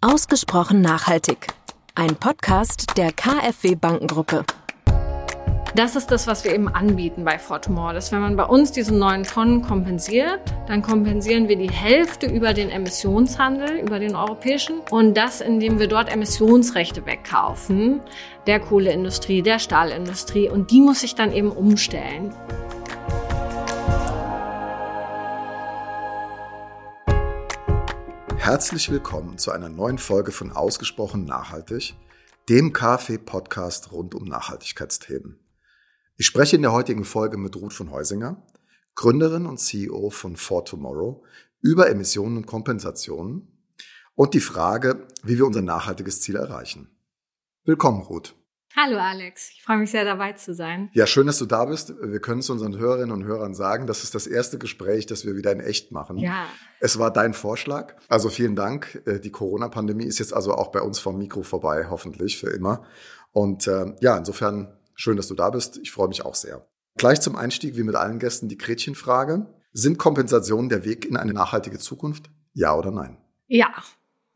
Ausgesprochen nachhaltig. Ein Podcast der KfW Bankengruppe. Das ist das, was wir eben anbieten bei Fortumor. Dass wenn man bei uns diese neun Tonnen kompensiert, dann kompensieren wir die Hälfte über den Emissionshandel, über den europäischen. Und das, indem wir dort Emissionsrechte wegkaufen, der Kohleindustrie, der Stahlindustrie. Und die muss sich dann eben umstellen. Herzlich willkommen zu einer neuen Folge von Ausgesprochen Nachhaltig, dem KfW-Podcast rund um Nachhaltigkeitsthemen. Ich spreche in der heutigen Folge mit Ruth von Heusinger, Gründerin und CEO von For Tomorrow, über Emissionen und Kompensationen und die Frage, wie wir unser nachhaltiges Ziel erreichen. Willkommen, Ruth. Hallo Alex, ich freue mich sehr dabei zu sein. Ja, schön, dass du da bist. Wir können es unseren Hörerinnen und Hörern sagen, das ist das erste Gespräch, das wir wieder in echt machen. Ja. Es war dein Vorschlag. Also vielen Dank. Äh, die Corona-Pandemie ist jetzt also auch bei uns vom Mikro vorbei, hoffentlich für immer. Und äh, ja, insofern schön, dass du da bist. Ich freue mich auch sehr. Gleich zum Einstieg, wie mit allen Gästen, die Gretchenfrage. Sind Kompensationen der Weg in eine nachhaltige Zukunft? Ja oder nein? Ja,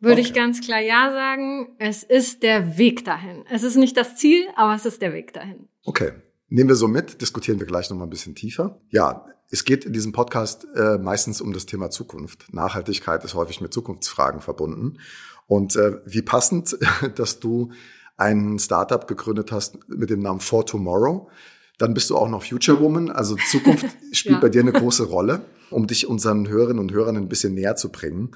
würde Okay. ich ganz klar ja sagen. Es ist der Weg dahin. Es ist nicht das Ziel, aber es ist der Weg dahin. Okay. Nehmen wir so mit, diskutieren wir gleich nochmal ein bisschen tiefer. Ja, es geht in diesem Podcast äh, meistens um das Thema Zukunft. Nachhaltigkeit ist häufig mit Zukunftsfragen verbunden. Und äh, wie passend, dass du ein Startup gegründet hast mit dem Namen For Tomorrow. Dann bist du auch noch Future Woman. Also Zukunft spielt Ja. bei dir eine große Rolle, um dich unseren Hörerinnen und Hörern ein bisschen näher zu bringen.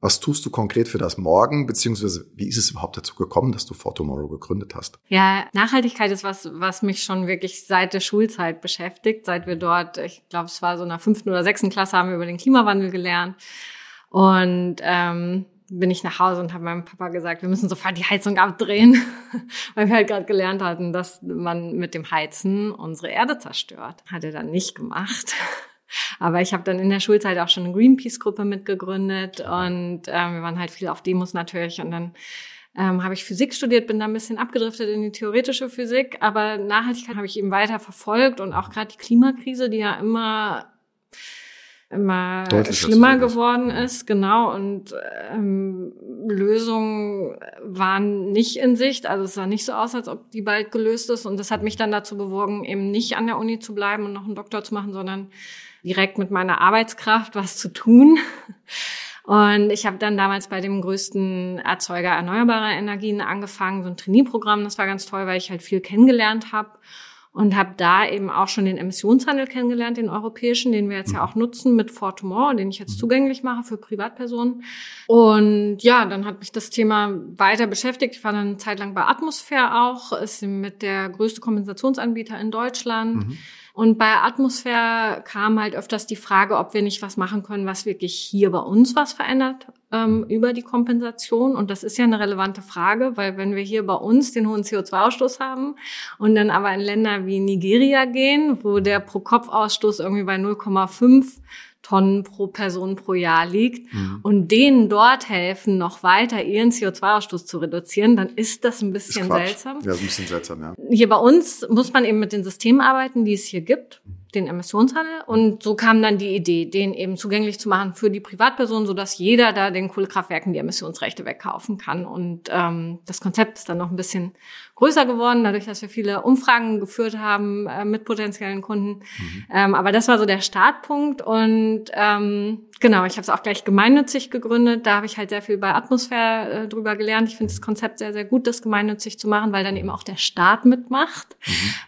Was tust du konkret für das Morgen, beziehungsweise wie ist es überhaupt dazu gekommen, dass du For Tomorrow gegründet hast? Ja, Nachhaltigkeit ist was, was mich schon wirklich seit der Schulzeit beschäftigt. Seit wir dort, ich glaube, es war so in der fünften oder sechsten Klasse, haben wir über den Klimawandel gelernt. Und ähm, bin ich nach Hause und habe meinem Papa gesagt, wir müssen sofort die Heizung abdrehen, weil wir halt gerade gelernt hatten, dass man mit dem Heizen unsere Erde zerstört. Hat er dann nicht gemacht. Aber ich habe dann in der Schulzeit auch schon eine Greenpeace-Gruppe mitgegründet und ähm, wir waren halt viel auf Demos natürlich und dann ähm, habe ich Physik studiert, bin da ein bisschen abgedriftet in die theoretische Physik, aber Nachhaltigkeit habe ich eben weiter verfolgt und auch gerade die Klimakrise, die ja immer immer Deutlicher schlimmer geworden ist, genau, und ähm, Lösungen waren nicht in Sicht, also es sah nicht so aus, als ob die bald gelöst ist und das hat mich dann dazu bewogen, eben nicht an der Uni zu bleiben und noch einen Doktor zu machen, sondern direkt mit meiner Arbeitskraft was zu tun. Und ich habe dann damals bei dem größten Erzeuger erneuerbarer Energien angefangen, so ein Trainee-Programm. Das war ganz toll, weil ich halt viel kennengelernt habe und habe da eben auch schon den Emissionshandel kennengelernt, den europäischen, den wir jetzt ja auch nutzen mit Fortumor, den ich jetzt zugänglich mache für Privatpersonen. Und ja, dann hat mich das Thema weiter beschäftigt. Ich war dann eine Zeit lang bei Atmosphäre auch, ist mit der größte Kompensationsanbieter in Deutschland. Mhm. Und bei Atmosphäre kam halt öfters die Frage, ob wir nicht was machen können, was wirklich hier bei uns was verändert ähm, über die Kompensation. Und das ist ja eine relevante Frage, weil wenn wir hier bei uns den hohen CO2-Ausstoß haben und dann aber in Länder wie Nigeria gehen, wo der Pro-Kopf-Ausstoß irgendwie bei 0,5 Tonnen pro Person pro Jahr liegt Mhm. und denen dort helfen, noch weiter ihren CO2-Ausstoß zu reduzieren, dann ist das ein Ist bisschen Quatsch. seltsam Ja, ist ein bisschen seltsam, ja. hier bei uns muss man eben mit den Systemen arbeiten, die es hier gibt, den Emissionshandel. Und so kam dann die Idee, den eben zugänglich zu machen für die Privatpersonen, sodass jeder da den Kohlekraftwerken die Emissionsrechte wegkaufen kann. Und ähm, das Konzept ist dann noch ein bisschen größer geworden, dadurch, dass wir viele Umfragen geführt haben äh, mit potenziellen Kunden. Ähm, aber das war so der Startpunkt. Und ähm, genau, ich habe es auch gleich gemeinnützig gegründet. Da habe ich halt sehr viel bei Atmosphäre äh, drüber gelernt. Ich finde das Konzept sehr, sehr gut, das gemeinnützig zu machen, weil dann eben auch der Staat mitmacht.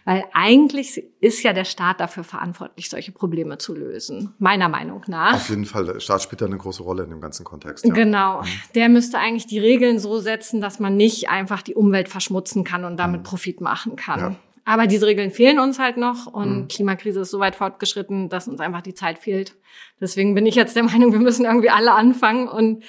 Weil eigentlich ist ja der Staat dafür verantwortlich, solche Probleme zu lösen. Meiner Meinung nach. Auf jeden Fall, der Staat spielt da eine große Rolle in dem ganzen Kontext. Ja. Genau. Der müsste eigentlich die Regeln so setzen, dass man nicht einfach die Umwelt verschmutzen kann und damit Profit machen kann. Ja. Aber diese Regeln fehlen uns halt noch und Klimakrise ist so weit fortgeschritten, dass uns einfach die Zeit fehlt. Deswegen bin ich jetzt der Meinung, wir müssen irgendwie alle anfangen und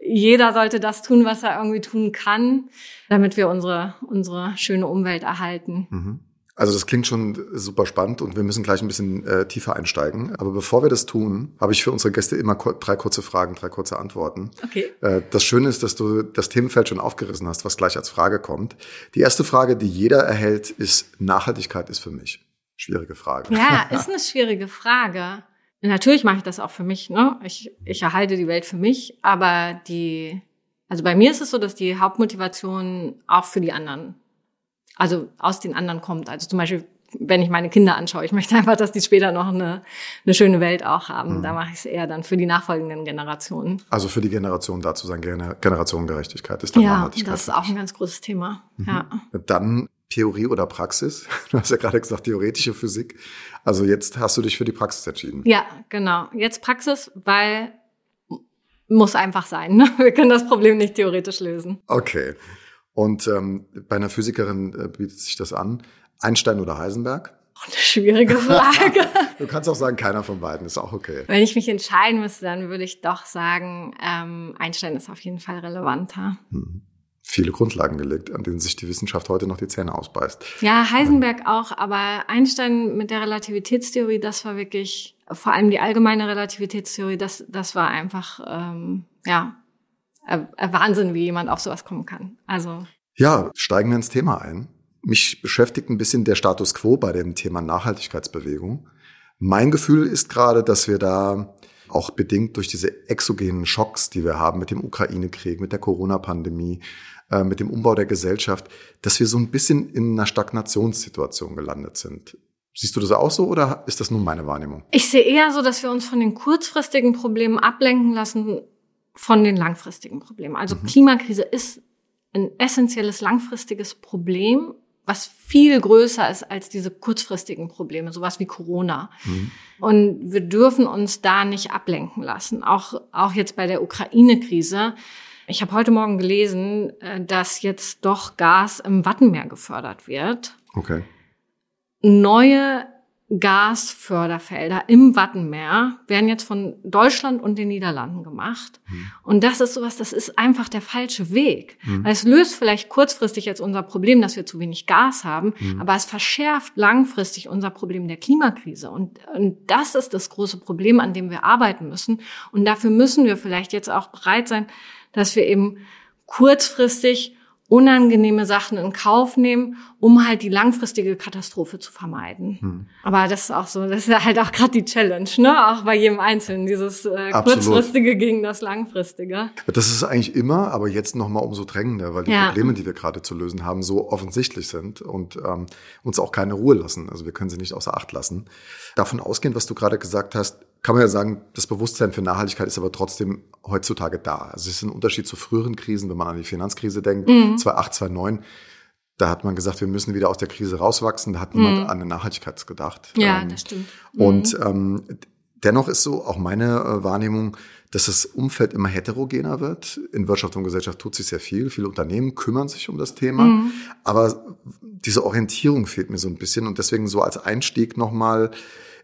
jeder sollte das tun, was er irgendwie tun kann, damit wir unsere, unsere schöne Umwelt erhalten. Mhm. Also das klingt schon super spannend und wir müssen gleich ein bisschen äh, tiefer einsteigen. Aber bevor wir das tun, habe ich für unsere Gäste immer ko- drei kurze Fragen, drei kurze Antworten. Okay. Äh, das Schöne ist, dass du das Themenfeld schon aufgerissen hast, was gleich als Frage kommt. Die erste Frage, die jeder erhält, ist Nachhaltigkeit ist für mich. Schwierige Frage. Ja, ist eine schwierige Frage. Natürlich mache ich das auch für mich. Ne? Ich, ich erhalte die Welt für mich, aber die Also bei mir ist es so, dass die Hauptmotivation auch für die anderen, also aus den anderen kommt. Also zum Beispiel, wenn ich meine Kinder anschaue, ich möchte einfach, dass die später noch eine, eine schöne Welt auch haben. Mhm. Da mache ich es eher dann für die nachfolgenden Generationen. Also für die Generation da zu sein, Generationengerechtigkeit ist dann Ja, das ist auch ein ganz großes Thema. Mhm. Ja. Dann Theorie oder Praxis? Du hast ja gerade gesagt, theoretische Physik. Also jetzt hast du dich für die Praxis entschieden. Ja, genau. Jetzt Praxis, weil muss einfach sein. Ne? Wir können das Problem nicht theoretisch lösen. Okay. Und ähm, bei einer Physikerin äh, bietet sich das an. Einstein oder Heisenberg? Oh, eine schwierige Frage. du kannst auch sagen, keiner von beiden ist auch okay. Wenn ich mich entscheiden müsste, dann würde ich doch sagen, ähm, Einstein ist auf jeden Fall relevanter. Hm. Viele Grundlagen gelegt, an denen sich die Wissenschaft heute noch die Zähne ausbeißt. Ja, Heisenberg auch, aber Einstein mit der Relativitätstheorie, das war wirklich, vor allem die allgemeine Relativitätstheorie, das, das war einfach, ähm, ja, Wahnsinn, wie jemand auf sowas kommen kann. Also. Ja, steigen wir ins Thema ein. Mich beschäftigt ein bisschen der Status quo bei dem Thema Nachhaltigkeitsbewegung. Mein Gefühl ist gerade, dass wir da auch bedingt durch diese exogenen Schocks, die wir haben mit dem Ukraine-Krieg, mit der Corona-Pandemie, äh, mit dem Umbau der Gesellschaft, dass wir so ein bisschen in einer Stagnationssituation gelandet sind. Siehst du das auch so oder ist das nur meine Wahrnehmung? Ich sehe eher so, dass wir uns von den kurzfristigen Problemen ablenken lassen von den langfristigen Problemen. Also mhm. Klimakrise ist ein essentielles langfristiges Problem was viel größer ist als diese kurzfristigen Probleme, sowas wie Corona. Mhm. Und wir dürfen uns da nicht ablenken lassen. Auch, auch jetzt bei der Ukraine-Krise. Ich habe heute Morgen gelesen, äh, dass jetzt doch Gas im Wattenmeer gefördert wird. Okay. Neue Gasförderfelder im Wattenmeer werden jetzt von Deutschland und den Niederlanden gemacht. Mhm. Und das ist sowas, das ist einfach der falsche Weg. Mhm. Weil es löst vielleicht kurzfristig jetzt unser Problem, dass wir zu wenig Gas haben, mhm. aber es verschärft langfristig unser Problem der Klimakrise. Und, und das ist das große Problem, an dem wir arbeiten müssen. Und dafür müssen wir vielleicht jetzt auch bereit sein, dass wir eben kurzfristig unangenehme Sachen in Kauf nehmen, um halt die langfristige Katastrophe zu vermeiden. Hm. Aber das ist auch so, das ist halt auch gerade die Challenge, ne? Auch bei jedem Einzelnen, dieses äh, kurzfristige gegen das langfristige. Das ist eigentlich immer, aber jetzt noch mal umso drängender, weil die ja. Probleme, die wir gerade zu lösen haben, so offensichtlich sind und ähm, uns auch keine Ruhe lassen. Also wir können sie nicht außer Acht lassen. Davon ausgehend, was du gerade gesagt hast, kann man ja sagen, das Bewusstsein für Nachhaltigkeit ist aber trotzdem heutzutage da. Also es ist ein Unterschied zu früheren Krisen, wenn man an die Finanzkrise denkt, mhm. 2008, 2009. Da hat man gesagt, wir müssen wieder aus der Krise rauswachsen. Da hat niemand mhm. an eine Nachhaltigkeit gedacht. Ja, ähm, das stimmt. Mhm. Und ähm, dennoch ist so auch meine äh, Wahrnehmung, dass das Umfeld immer heterogener wird. In Wirtschaft und Gesellschaft tut sich sehr viel. Viele Unternehmen kümmern sich um das Thema. Mhm. Aber diese Orientierung fehlt mir so ein bisschen. Und deswegen so als Einstieg nochmal,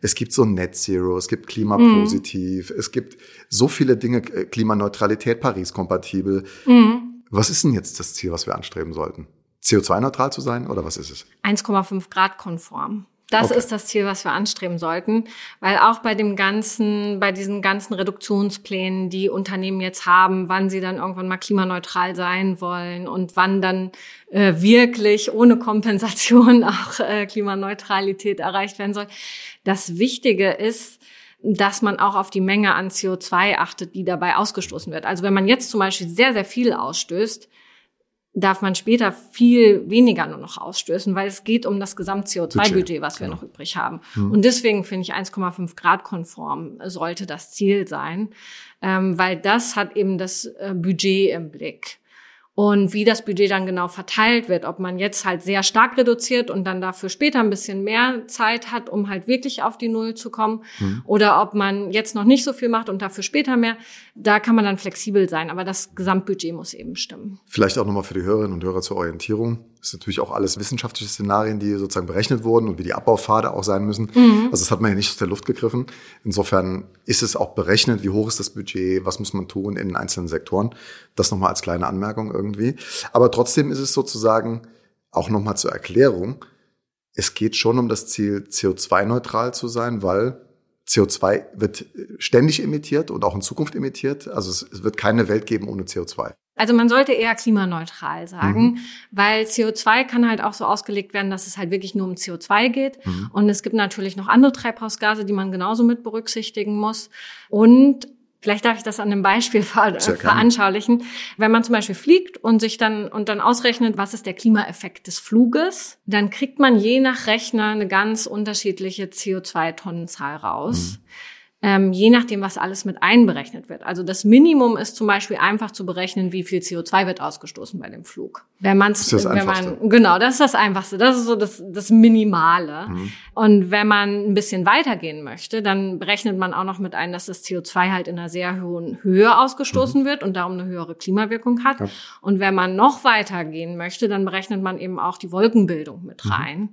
es gibt so Net Zero, es gibt Klimapositiv, mhm. es gibt so viele Dinge, äh, Klimaneutralität, Paris-kompatibel. Mhm. Was ist denn jetzt das Ziel, was wir anstreben sollten? CO2-neutral zu sein oder was ist es? 1,5 Grad konform. Das okay. ist das Ziel, was wir anstreben sollten, weil auch bei dem ganzen, bei diesen ganzen Reduktionsplänen, die Unternehmen jetzt haben, wann sie dann irgendwann mal klimaneutral sein wollen und wann dann äh, wirklich ohne Kompensation auch äh, Klimaneutralität erreicht werden soll. Das Wichtige ist, dass man auch auf die Menge an CO2 achtet, die dabei ausgestoßen wird. Also wenn man jetzt zum Beispiel sehr, sehr viel ausstößt, darf man später viel weniger nur noch ausstößen, weil es geht um das Gesamt-CO2-Budget, was wir genau. noch übrig haben. Mhm. Und deswegen finde ich 1,5 Grad konform sollte das Ziel sein, ähm, weil das hat eben das äh, Budget im Blick. Und wie das Budget dann genau verteilt wird, ob man jetzt halt sehr stark reduziert und dann dafür später ein bisschen mehr Zeit hat, um halt wirklich auf die Null zu kommen, mhm. oder ob man jetzt noch nicht so viel macht und dafür später mehr, da kann man dann flexibel sein. Aber das Gesamtbudget muss eben stimmen. Vielleicht auch nochmal für die Hörerinnen und Hörer zur Orientierung. Das ist natürlich auch alles wissenschaftliche Szenarien, die sozusagen berechnet wurden und wie die Abbaupfade auch sein müssen. Mhm. Also das hat man ja nicht aus der Luft gegriffen. Insofern ist es auch berechnet, wie hoch ist das Budget, was muss man tun in den einzelnen Sektoren. Das nochmal als kleine Anmerkung irgendwie. Aber trotzdem ist es sozusagen auch nochmal zur Erklärung. Es geht schon um das Ziel, CO2-neutral zu sein, weil CO2 wird ständig emittiert und auch in Zukunft emittiert. Also es, wird keine Welt geben ohne CO2. Also man sollte eher klimaneutral sagen, mhm. weil CO2 kann halt auch so ausgelegt werden, dass es halt wirklich nur um CO2 geht. Mhm. Und es gibt natürlich noch andere Treibhausgase, die man genauso mit berücksichtigen muss. Und Vielleicht darf ich das an einem Beispiel ver veranschaulichen. Wenn man zum Beispiel fliegt und sich dann und dann ausrechnet, was ist der Klimaeffekt des Fluges, dann kriegt man je nach Rechner eine ganz unterschiedliche CO2-Tonnenzahl raus. Mhm ähm, je nachdem, was alles mit einberechnet wird. Also das Minimum ist zum Beispiel einfach zu berechnen, wie viel CO2 wird ausgestoßen bei dem Flug. Wenn man das ist das wenn man genau, das ist das Einfachste. Das ist so das, das Minimale. Mhm. Und wenn man ein bisschen weitergehen möchte, dann berechnet man auch noch mit ein, dass das CO2 halt in einer sehr hohen Höhe ausgestoßen mhm. wird und darum eine höhere Klimawirkung hat. Ja. Und wenn man noch weitergehen möchte, dann berechnet man eben auch die Wolkenbildung mit mhm. rein. Mhm.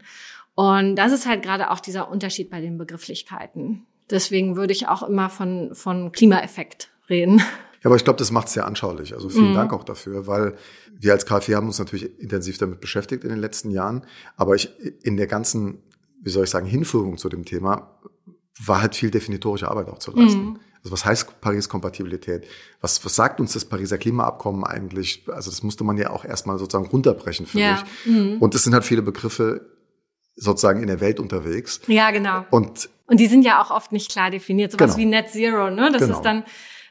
Und das ist halt gerade auch dieser Unterschied bei den Begrifflichkeiten. Deswegen würde ich auch immer von, von Klimaeffekt reden. Ja, aber ich glaube, das macht es sehr anschaulich. Also vielen mhm. Dank auch dafür, weil wir als KfW haben uns natürlich intensiv damit beschäftigt in den letzten Jahren. Aber ich in der ganzen, wie soll ich sagen, Hinführung zu dem Thema war halt viel definitorische Arbeit auch zu leisten. Mhm. Also was heißt Paris-Kompatibilität? Was, was sagt uns das Pariser Klimaabkommen eigentlich? Also das musste man ja auch erstmal sozusagen runterbrechen für ja. mich. Mhm. Und es sind halt viele Begriffe sozusagen in der Welt unterwegs. Ja, genau. Und und die sind ja auch oft nicht klar definiert. Sowas genau. wie Net Zero, ne? Das genau. ist dann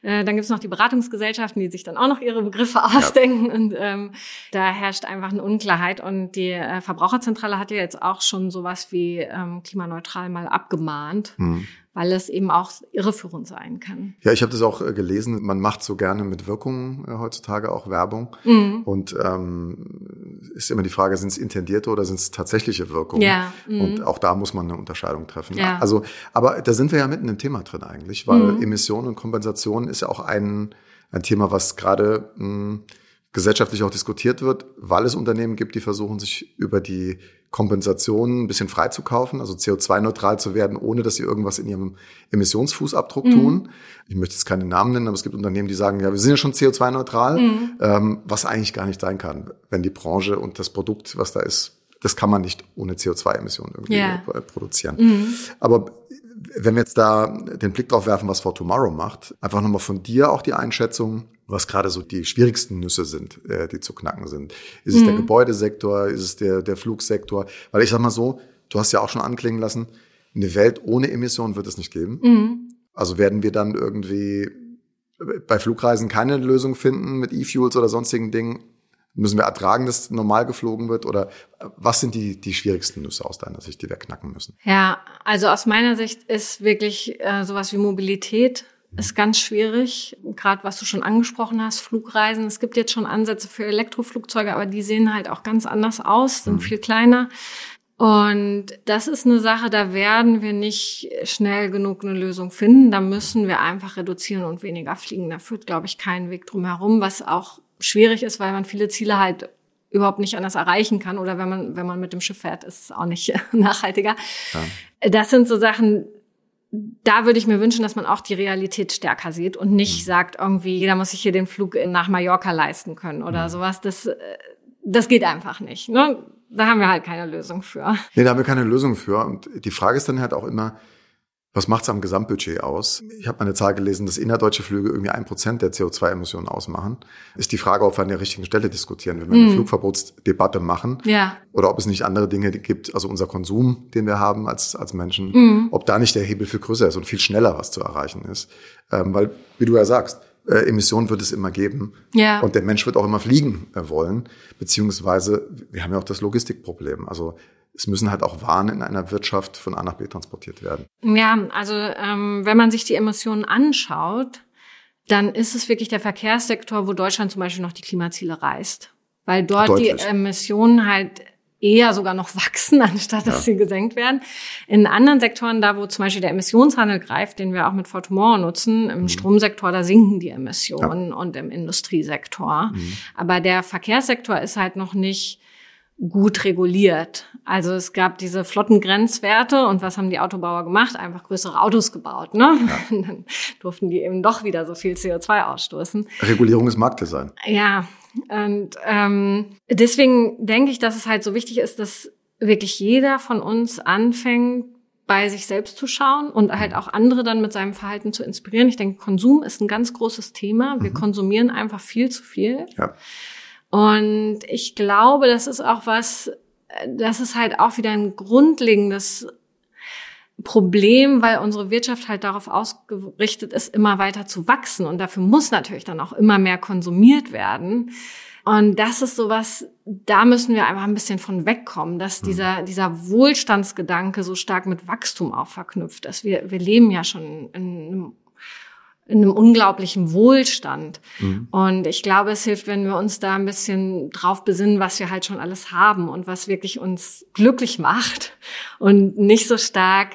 äh, dann gibt's noch die Beratungsgesellschaften, die sich dann auch noch ihre Begriffe ausdenken. Ja. Und ähm, da herrscht einfach eine Unklarheit. Und die äh, Verbraucherzentrale hat ja jetzt auch schon sowas wie ähm, klimaneutral mal abgemahnt. Mhm weil es eben auch irreführend sein kann. Ja, ich habe das auch äh, gelesen. Man macht so gerne mit Wirkung äh, heutzutage auch Werbung. Mhm. Und ähm, ist immer die Frage, sind es intendierte oder sind es tatsächliche Wirkungen? Ja. Mhm. Und auch da muss man eine Unterscheidung treffen. Ja. Also, aber da sind wir ja mitten im Thema drin eigentlich, weil mhm. Emissionen und Kompensation ist ja auch ein, ein Thema, was gerade mh, hm, gesellschaftlich auch diskutiert wird, weil es Unternehmen gibt, die versuchen, sich über die Kompensation ein bisschen freizukaufen, also CO2-neutral zu werden, ohne dass sie irgendwas in ihrem Emissionsfußabdruck mhm. tun. Ich möchte jetzt keine Namen nennen, aber es gibt Unternehmen, die sagen, ja, wir sind ja schon CO2-neutral, mhm. ähm, was eigentlich gar nicht sein kann, wenn die Branche und das Produkt, was da ist, das kann man nicht ohne CO2-Emissionen irgendwie yeah. produzieren. Mhm. Aber wenn wir jetzt da den Blick drauf werfen, was For Tomorrow macht, einfach nochmal von dir auch die Einschätzung, was gerade so die schwierigsten Nüsse sind, äh, die zu knacken sind. Ist es mhm. der Gebäudesektor, ist es der, der Flugsektor? Weil ich sag mal so, du hast ja auch schon anklingen lassen, eine Welt ohne Emissionen wird es nicht geben. Mhm. Also werden wir dann irgendwie bei Flugreisen keine Lösung finden mit E-Fuels oder sonstigen Dingen. Müssen wir ertragen, dass normal geflogen wird? Oder was sind die, die schwierigsten Nüsse aus deiner Sicht, die wir knacken müssen? Ja, also aus meiner Sicht ist wirklich äh, sowas wie Mobilität ist ganz schwierig, gerade was du schon angesprochen hast, Flugreisen. Es gibt jetzt schon Ansätze für Elektroflugzeuge, aber die sehen halt auch ganz anders aus, sind mhm. viel kleiner. Und das ist eine Sache, da werden wir nicht schnell genug eine Lösung finden. Da müssen wir einfach reduzieren und weniger fliegen. Da führt, glaube ich, kein Weg drum herum, was auch schwierig ist, weil man viele Ziele halt überhaupt nicht anders erreichen kann. Oder wenn man, wenn man mit dem Schiff fährt, ist es auch nicht nachhaltiger. Ja. Das sind so Sachen, da würde ich mir wünschen, dass man auch die Realität stärker sieht und nicht mhm. sagt, irgendwie, jeder muss sich hier den Flug nach Mallorca leisten können oder mhm. sowas. Das, äh, das geht einfach nicht. Ne? Da haben wir halt keine Lösung für. Nee, da haben wir keine Lösung für. Und die Frage ist dann halt auch immer, was macht es am Gesamtbudget aus? Ich habe mal eine Zahl gelesen, dass innerdeutsche Flüge irgendwie ein Prozent der CO2-Emissionen ausmachen. Ist die Frage, ob wir an der richtigen Stelle diskutieren, wenn wir eine mhm. Flugverbotsdebatte machen. Ja. Oder ob es nicht andere Dinge gibt, also unser Konsum, den wir haben als, als Menschen, mhm. ob da nicht der Hebel viel größer ist und viel schneller was zu erreichen ist. Ähm, weil, wie du ja sagst, äh, Emissionen wird es immer geben. Ja. Und der Mensch wird auch immer fliegen äh, wollen. Beziehungsweise, wir haben ja auch das Logistikproblem. Also es müssen halt auch Waren in einer Wirtschaft von A nach B transportiert werden. Ja, also ähm, wenn man sich die Emissionen anschaut, dann ist es wirklich der Verkehrssektor, wo Deutschland zum Beispiel noch die Klimaziele reißt. Weil dort Deutlich. die Emissionen halt eher sogar noch wachsen, anstatt dass ja. sie gesenkt werden. In anderen Sektoren, da wo zum Beispiel der Emissionshandel greift, den wir auch mit Fortumor nutzen, im mhm. Stromsektor, da sinken die Emissionen ja. und im Industriesektor. Mhm. Aber der Verkehrssektor ist halt noch nicht gut reguliert. Also es gab diese Flottengrenzwerte und was haben die Autobauer gemacht? Einfach größere Autos gebaut. Ne? Ja. Dann durften die eben doch wieder so viel CO2 ausstoßen. Regulierung ist Marktdesign. Ja, und ähm, deswegen denke ich, dass es halt so wichtig ist, dass wirklich jeder von uns anfängt, bei sich selbst zu schauen und halt auch andere dann mit seinem Verhalten zu inspirieren. Ich denke, Konsum ist ein ganz großes Thema. Wir mhm. konsumieren einfach viel zu viel. Ja. Und ich glaube, das ist auch was, das ist halt auch wieder ein grundlegendes Problem, weil unsere Wirtschaft halt darauf ausgerichtet ist, immer weiter zu wachsen. Und dafür muss natürlich dann auch immer mehr konsumiert werden. Und das ist sowas, da müssen wir einfach ein bisschen von wegkommen, dass mhm. dieser, dieser Wohlstandsgedanke so stark mit Wachstum auch verknüpft ist. Wir, wir leben ja schon in einem in einem unglaublichen Wohlstand. Mhm. Und ich glaube, es hilft, wenn wir uns da ein bisschen drauf besinnen, was wir halt schon alles haben und was wirklich uns glücklich macht und nicht so stark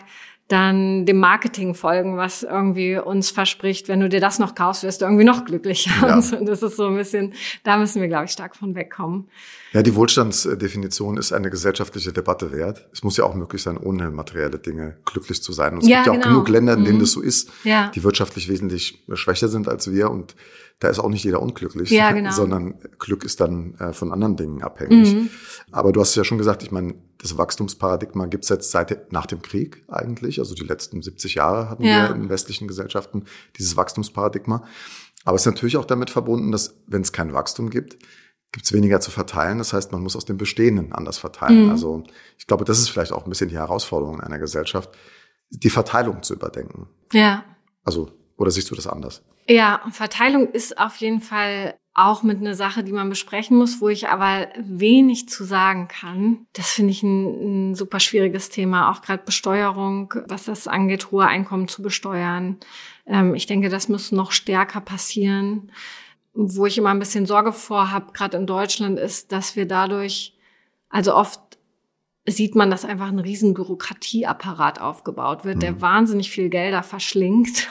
dann dem Marketing folgen, was irgendwie uns verspricht, wenn du dir das noch kaufst, wirst du irgendwie noch glücklicher. Ja. Und das ist so ein bisschen, da müssen wir, glaube ich, stark von wegkommen. Ja, die Wohlstandsdefinition ist eine gesellschaftliche Debatte wert. Es muss ja auch möglich sein, ohne materielle Dinge glücklich zu sein. Und es ja, gibt ja auch genau. genug Länder, in denen mhm. das so ist, ja. die wirtschaftlich wesentlich schwächer sind als wir. Und da ist auch nicht jeder unglücklich, ja, genau. sondern Glück ist dann äh, von anderen Dingen abhängig. Mhm. Aber du hast ja schon gesagt, ich meine, das Wachstumsparadigma gibt es jetzt seit nach dem Krieg eigentlich. Also die letzten 70 Jahre hatten ja. wir in westlichen Gesellschaften dieses Wachstumsparadigma. Aber es ist natürlich auch damit verbunden, dass wenn es kein Wachstum gibt, gibt es weniger zu verteilen. Das heißt, man muss aus dem Bestehenden anders verteilen. Mhm. Also ich glaube, das ist vielleicht auch ein bisschen die Herausforderung in einer Gesellschaft, die Verteilung zu überdenken. Ja. Also, oder siehst du das anders? Ja, Verteilung ist auf jeden Fall auch mit einer Sache, die man besprechen muss, wo ich aber wenig zu sagen kann. Das finde ich ein, ein, super schwieriges Thema, auch gerade Besteuerung, was das angeht, hohe Einkommen zu besteuern. Ähm, ich denke, das muss noch stärker passieren. Wo ich immer ein bisschen Sorge vor habe, gerade in Deutschland, ist, dass wir dadurch, also oft sieht man, dass einfach ein riesen Bürokratieapparat aufgebaut wird, der mhm. wahnsinnig viel Gelder verschlingt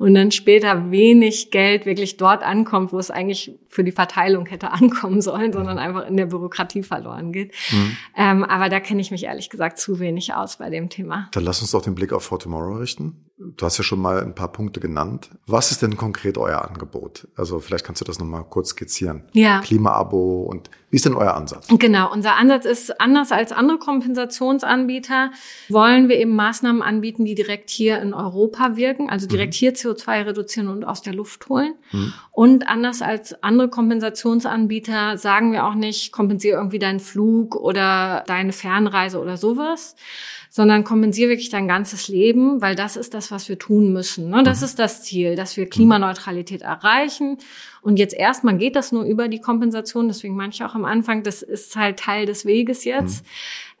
und dann später wenig Geld wirklich dort ankommt, wo es eigentlich für die Verteilung hätte ankommen sollen, sondern einfach in der Bürokratie verloren geht. Mhm. Ähm, aber da kenne ich mich ehrlich gesagt zu wenig aus bei dem Thema. Dann lass uns doch den Blick auf For Tomorrow richten. Du hast ja schon mal ein paar Punkte genannt. Was ist denn konkret euer Angebot? Also vielleicht kannst du das nochmal kurz skizzieren. Ja. Klima-Abo und wie ist denn euer Ansatz? Genau, unser Ansatz ist anders als andere Kompensationsanbieter. Wollen wir eben Maßnahmen anbieten, die direkt hier in Europa wirken, also direkt mhm. hier CO2 reduzieren und aus der Luft holen. Mhm. Und anders als andere Kompensationsanbieter sagen wir auch nicht, kompensiere irgendwie deinen Flug oder deine Fernreise oder sowas, sondern kompensiere wirklich dein ganzes Leben, weil das ist das, was wir tun müssen. Ne? Das mhm. ist das Ziel, dass wir Klimaneutralität erreichen. Und jetzt erstmal geht das nur über die Kompensation, deswegen manche auch am Anfang, das ist halt Teil des Weges jetzt. Mhm.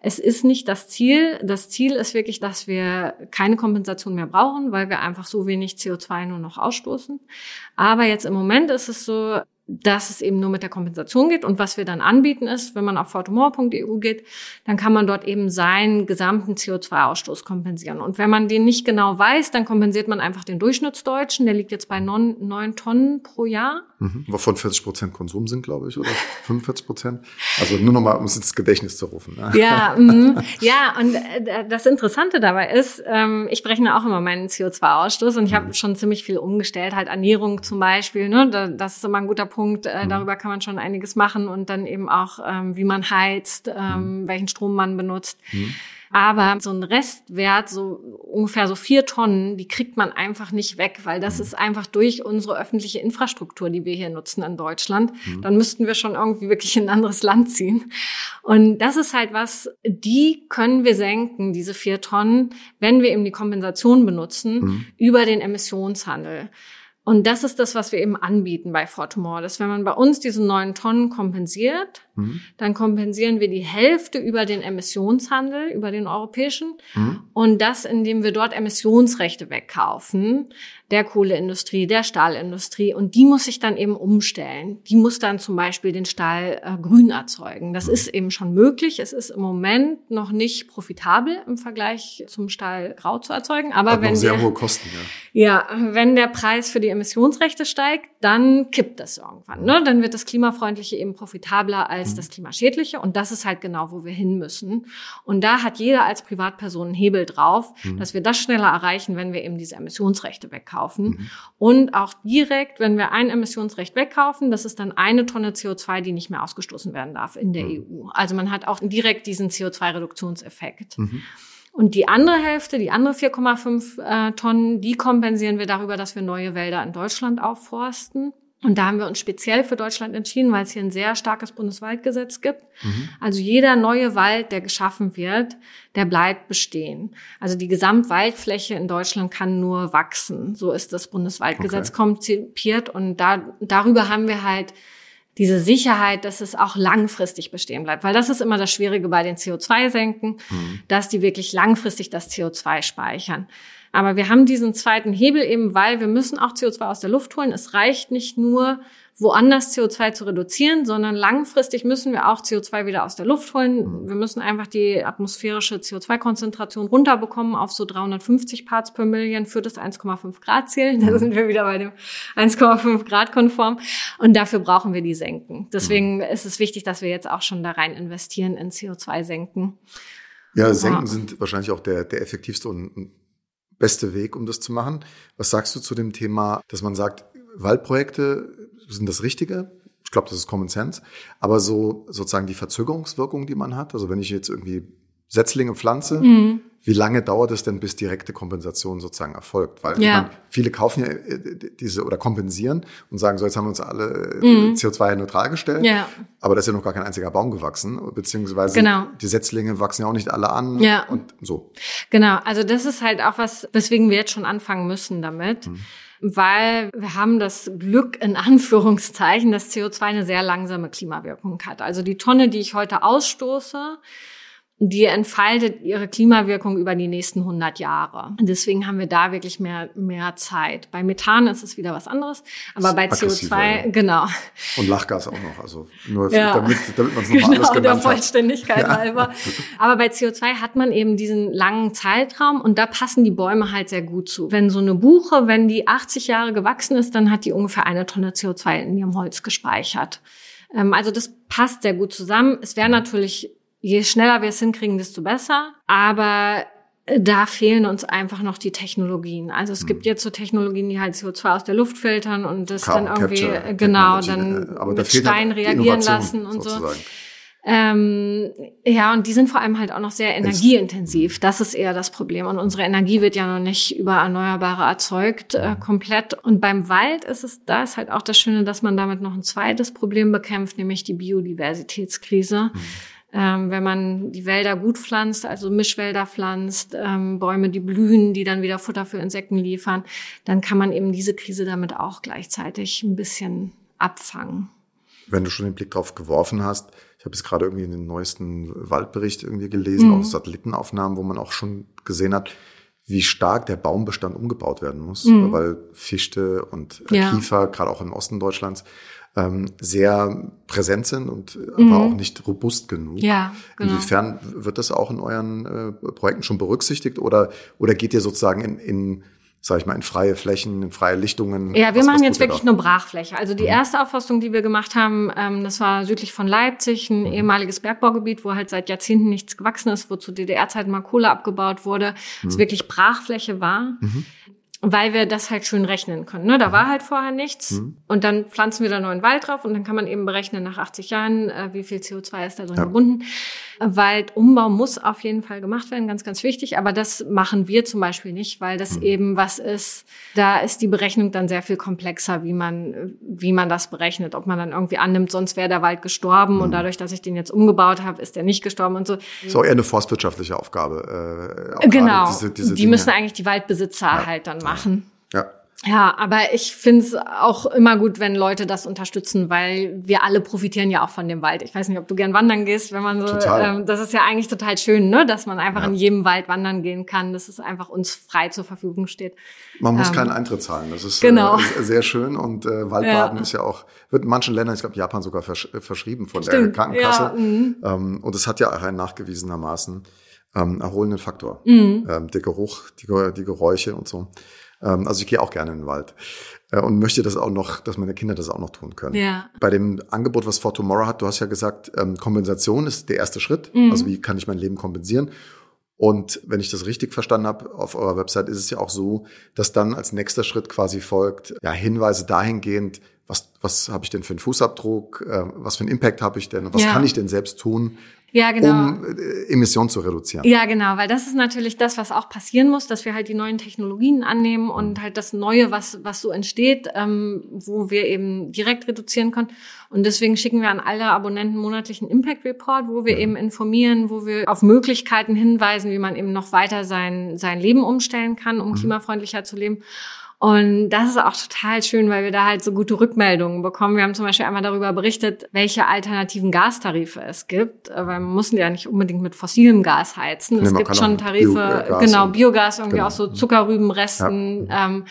Es ist nicht das Ziel. Das Ziel ist wirklich, dass wir keine Kompensation mehr brauchen, weil wir einfach so wenig CO2 nur noch ausstoßen. Aber jetzt im Moment ist es so, dass es eben nur mit der Kompensation geht. Und was wir dann anbieten ist, wenn man auf fortumor.eu geht, dann kann man dort eben seinen gesamten CO2-Ausstoß kompensieren. Und wenn man den nicht genau weiß, dann kompensiert man einfach den Durchschnittsdeutschen. Der liegt jetzt bei neun Tonnen pro Jahr. Mhm. Wovon 40 Prozent Konsum sind, glaube ich, oder 45 Prozent. Also nur nochmal, um es ins Gedächtnis zu rufen. Ne? Ja, mh. ja, und äh, das Interessante dabei ist, ähm, ich berechne auch immer meinen CO2-Ausstoß und ich habe mhm. schon ziemlich viel umgestellt, halt Ernährung zum Beispiel. Ne? Das ist immer ein guter Punkt. Äh, mhm. Darüber kann man schon einiges machen und dann eben auch, ähm, wie man heizt, ähm, mhm. welchen Strom man benutzt. Aber so ein Restwert, so ungefähr so vier Tonnen, die kriegt man einfach nicht weg, weil das mhm. ist einfach durch unsere öffentliche Infrastruktur, die wir hier nutzen in Deutschland. Mhm. Dann müssten wir schon irgendwie wirklich in ein anderes Land ziehen. Und das ist halt was, die können wir senken, diese vier Tonnen, wenn wir eben die Kompensation benutzen mhm. über den Emissionshandel. Und das ist das, was wir eben anbieten bei Fortumor, dass wenn man bei uns diese neun Tonnen kompensiert, mhm. dann kompensieren wir die Hälfte über den Emissionshandel, über den europäischen. Mhm. Und das, indem wir dort Emissionsrechte wegkaufen der Kohleindustrie, der Stahlindustrie. Und die muss sich dann eben umstellen. Die muss dann zum Beispiel den Stahl äh, grün erzeugen. Das mhm. ist eben schon möglich. Es ist im Moment noch nicht profitabel im Vergleich zum Stahl grau zu erzeugen. Aber Hat wenn sehr der, hohe Kosten, ja. Ja, wenn der Preis für die Emissionsrechte steigt, dann kippt das irgendwann. Ne? Dann wird das Klimafreundliche eben profitabler als mhm. das Klimaschädliche. Und das ist halt genau, wo wir hin müssen. Und da hat jeder als Privatperson einen Hebel drauf, mhm. dass wir das schneller erreichen, wenn wir eben diese Emissionsrechte wegkaufen wegkaufen. Mhm. Und auch direkt, wenn wir ein Emissionsrecht wegkaufen, das ist dann eine Tonne CO2, die nicht mehr ausgestoßen werden darf in der mhm. EU. Also man hat auch direkt diesen CO2-Reduktionseffekt. Mhm. Und die andere Hälfte, die andere 4,5 äh, Tonnen, die kompensieren wir darüber, dass wir neue Wälder in Deutschland aufforsten. Und da haben wir uns speziell für Deutschland entschieden, weil es hier ein sehr starkes Bundeswaldgesetz gibt. Mhm. Also jeder neue Wald, der geschaffen wird, der bleibt bestehen. Also die Gesamtwaldfläche in Deutschland kann nur wachsen. So ist das Bundeswaldgesetz okay. konzipiert. Und da, darüber haben wir halt diese Sicherheit, dass es auch langfristig bestehen bleibt. Weil das ist immer das Schwierige bei den CO2-Senken, mhm. dass die wirklich langfristig das CO2 speichern. Aber wir haben diesen zweiten Hebel eben, weil wir müssen auch CO2 aus der Luft holen. Es reicht nicht nur, woanders CO2 zu reduzieren, sondern langfristig müssen wir auch CO2 wieder aus der Luft holen. Wir müssen einfach die atmosphärische CO2-Konzentration runterbekommen auf so 350 Parts per Million für das 1,5 Grad Ziel. Da sind wir wieder bei dem 1,5 Grad konform. Und dafür brauchen wir die Senken. Deswegen ist es wichtig, dass wir jetzt auch schon da rein investieren in CO2-Senken. Ja, Senken ja. sind wahrscheinlich auch der, der effektivste und beste Weg, um das zu machen. Was sagst du zu dem Thema, dass man sagt, Waldprojekte sind das Richtige? Ich glaube, das ist Common Sense. Aber so sozusagen die Verzögerungswirkung, die man hat, also wenn ich jetzt irgendwie Setzlinge pflanze, mhm. wie lange dauert es denn, bis direkte Kompensation sozusagen erfolgt? Weil ja. meine, viele kaufen ja äh, diese oder kompensieren und sagen, so jetzt haben wir uns alle mhm. CO2-neutral gestellt, ja. aber da ist ja noch gar kein einziger Baum gewachsen, beziehungsweise genau. die Setzlinge wachsen ja auch nicht alle an ja. und so. Genau, also das ist halt auch was, weswegen wir jetzt schon anfangen müssen damit. Mhm weil wir haben das Glück in Anführungszeichen, dass CO2 eine sehr langsame Klimawirkung hat. Also die Tonne, die ich heute ausstoße, die entfaltet ihre Klimawirkung über die nächsten 100 Jahre. Und deswegen haben wir da wirklich mehr, mehr Zeit. Bei Methan ist es wieder was anderes, aber bei CO2, genau. Und Lachgas auch noch, also nur ja. damit, damit man es nochmal genau, alles genannt der Vollständigkeit ja. halber. Aber bei CO2 hat man eben diesen langen Zeitraum und da passen die Bäume halt sehr gut zu. Wenn so eine Buche, wenn die 80 Jahre gewachsen ist, dann hat die ungefähr eine Tonne CO2 in ihrem Holz gespeichert. Ähm, also das passt sehr gut zusammen. Es wäre natürlich je schneller wir es hinkriegen, desto besser. Aber äh, da fehlen uns einfach noch die Technologien. Also es hm. gibt jetzt so Technologien, die halt CO2 aus der Luft filtern und das Carbon dann irgendwie, Capture, genau, dann äh, mit Stein reagieren lassen und sozusagen. so. Ähm, ja, und die sind vor allem halt auch noch sehr energieintensiv. Das ist eher das Problem. Und unsere Energie wird ja noch nicht über Erneuerbare erzeugt, äh, komplett. Und beim Wald ist es, da ist halt auch das Schöne, dass man damit noch ein zweites Problem bekämpft, nämlich die Biodiversitätskrise. Mhm ähm, wenn man die Wälder gut pflanzt, also Mischwälder pflanzt, ähm, Bäume, die blühen, die dann wieder Futter für Insekten liefern, dann kann man eben diese Krise damit auch gleichzeitig ein bisschen abfangen. Wenn du schon den Blick drauf geworfen hast, ich habe jetzt gerade irgendwie in den neuesten Waldbericht irgendwie gelesen, mhm. auch Satellitenaufnahmen, wo man auch schon gesehen hat, wie stark der Baumbestand umgebaut werden muss, mhm. weil Fichte und ja. Kiefer, gerade auch im Osten Deutschlands, ähm, sehr präsent sind und mhm. aber auch nicht robust genug. Ja, genau. Inwiefern wird das auch in euren äh, Projekten schon berücksichtigt oder, oder geht ihr sozusagen in, in sag ich mal, in freie Flächen, in freie Lichtungen. Ja, wir was, machen was jetzt wirklich nur Brachfläche. Also die mhm. erste Aufforstung, die wir gemacht haben, ähm, das war südlich von Leipzig, ein mhm. ehemaliges Bergbaugebiet, wo halt seit Jahrzehnten nichts gewachsen ist, wo zu DDR-Zeiten mal Kohle abgebaut wurde, mhm. es wirklich Brachfläche war. Mhm weil wir das halt schön rechnen können. Ne? Da mhm. war halt vorher nichts mhm. und dann pflanzen wir da neuen Wald drauf und dann kann man eben berechnen nach 80 Jahren, äh, wie viel CO2 ist da drin ja. gebunden. Waldumbau muss auf jeden Fall gemacht werden, ganz, ganz wichtig. Aber das machen wir zum Beispiel nicht, weil das mhm. eben was ist, da ist die Berechnung dann sehr viel komplexer, wie man, wie man das berechnet. Ob man dann irgendwie annimmt, sonst wäre der Wald gestorben mhm. und dadurch, dass ich den jetzt umgebaut habe, ist der nicht gestorben und so. So eher eine forstwirtschaftliche Aufgabe. Äh, genau. Diese, diese die Dinge. müssen eigentlich die Waldbesitzer ja. halt dann machen. Ja. Ja, aber ich finde es auch immer gut, wenn Leute das unterstützen, weil wir alle profitieren ja auch von dem Wald. Ich weiß nicht, ob du gern wandern gehst, wenn man so, ähm, das ist ja eigentlich total schön, ne, dass man einfach ja. in jedem Wald wandern gehen kann, dass es einfach uns frei zur Verfügung steht. Man muss ähm, keinen Eintritt zahlen, das ist, genau. äh, sehr schön und äh, Waldbaden ja. ist ja auch, wird in manchen Ländern, ich glaube Japan sogar versch verschrieben von Stimmt. der Krankenkasse ja, mhm. ähm, und es hat ja auch einen nachgewiesenermaßen ähm, erholenden Faktor. Mhm. Ähm, der Geruch, die, die Geräusche und so. Ähm, also ich gehe auch gerne in den Wald äh, und möchte das auch noch, dass meine Kinder das auch noch tun können. Ja. Bei dem Angebot, was For Tomorrow hat, du hast ja gesagt, ähm, Kompensation ist der erste Schritt. Mhm. Also wie kann ich mein Leben kompensieren? Und wenn ich das richtig verstanden habe, auf eurer Website ist es ja auch so, dass dann als nächster Schritt quasi folgt, ja, Hinweise dahingehend, was, was habe ich denn für einen Fußabdruck, äh, was für einen Impact habe ich denn, was Ja. kann ich denn selbst tun, Ja, genau. um äh, Emissionen zu reduzieren. Ja, genau, weil das ist natürlich das, was auch passieren muss, dass wir halt die neuen Technologien annehmen und halt das Neue, was, was so entsteht, ähm, wo wir eben direkt reduzieren können. Und deswegen schicken wir an alle Abonnenten monatlichen Impact Report, wo wir eben informieren, wo wir auf Möglichkeiten hinweisen, wie man eben noch weiter sein, sein Leben umstellen kann, um klimafreundlicher zu leben. Und das ist auch total schön, weil wir da halt so gute Rückmeldungen bekommen. Wir haben zum Beispiel einmal darüber berichtet, welche alternativen Gastarife es gibt. Weil man muss ja nicht unbedingt mit fossilem Gas heizen. Nee, es gibt schon auch Tarife, Biogas genau, Biogas irgendwie genau. aus so Zuckerrübenresten. Ähm,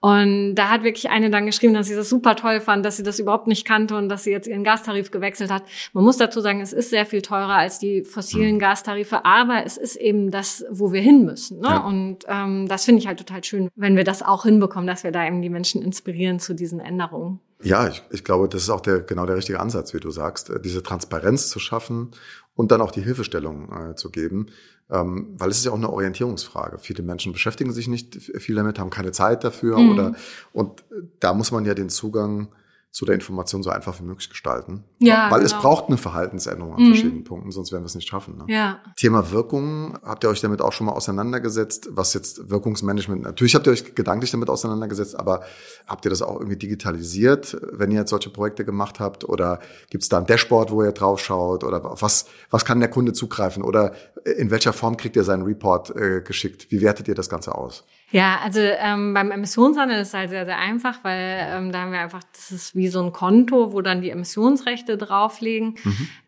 und da hat wirklich eine dann geschrieben, dass sie das super toll fand, dass sie das überhaupt nicht kannte und dass sie jetzt ihren Gastarif gewechselt hat. Man muss dazu sagen, es ist sehr viel teurer als die fossilen Mhm. Gastarife, aber es ist eben das, wo wir hin müssen. Ne? Ja. Und ähm, das finde ich halt total schön, wenn wir das auch hinbekommen, dass wir da eben die Menschen inspirieren zu diesen Änderungen. Ja, ich, ich glaube, das ist auch der, genau der richtige Ansatz, wie du sagst, äh, diese Transparenz zu schaffen und dann auch die Hilfestellung äh, zu geben, ähm, weil es ist ja auch eine Orientierungsfrage. Viele Menschen beschäftigen sich nicht viel damit, haben keine Zeit dafür Mhm. oder und äh, da muss man ja den Zugang zu der Information so einfach wie möglich gestalten. Ja, weil es genau. braucht eine Verhaltensänderung an Mhm. verschiedenen Punkten, sonst werden wir es nicht schaffen. Ne? Ja. Thema Wirkung, habt ihr euch damit auch schon mal auseinandergesetzt, was jetzt Wirkungsmanagement, natürlich habt ihr euch gedanklich damit auseinandergesetzt, aber habt ihr das auch irgendwie digitalisiert, wenn ihr jetzt solche Projekte gemacht habt oder gibt es da ein Dashboard, wo ihr drauf schaut oder was, was kann der Kunde zugreifen oder in welcher Form kriegt ihr seinen Report äh, geschickt? Wie wertet ihr das Ganze aus? Ja, also ähm, beim Emissionshandel ist es halt sehr, sehr einfach, weil ähm, da haben wir einfach, das ist wie so ein Konto, wo dann die Emissionsrechte drauflegen.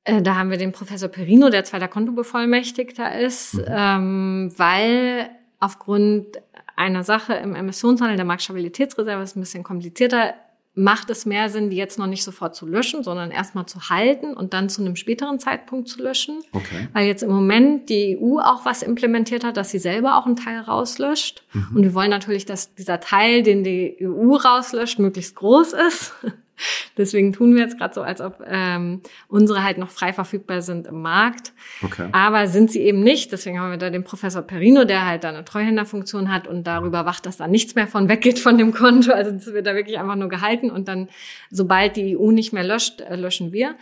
Äh, da haben wir den Professor Perino, der zweiter Kontobevollmächtigter ist, ähm, weil aufgrund einer Sache im Emissionshandel der Marktstabilitätsreserve ist ein bisschen komplizierter, macht es mehr Sinn, die jetzt noch nicht sofort zu löschen, sondern erstmal zu halten und dann zu einem späteren Zeitpunkt zu löschen. Okay. Weil jetzt im Moment die EU auch was implementiert hat, dass sie selber auch einen Teil rauslöscht. Und wir wollen natürlich, dass dieser Teil, den die EU rauslöscht, möglichst groß ist. Deswegen tun wir jetzt gerade so, als ob ähm, unsere halt noch frei verfügbar sind im Markt. Okay. Aber sind sie eben nicht. Deswegen haben wir da den Professor Perino, der halt da eine Treuhänderfunktion hat und darüber wacht, dass da nichts mehr von weggeht von dem Konto. Also das wird da wirklich einfach nur gehalten und dann, sobald die EU nicht mehr löscht, äh, löschen wir.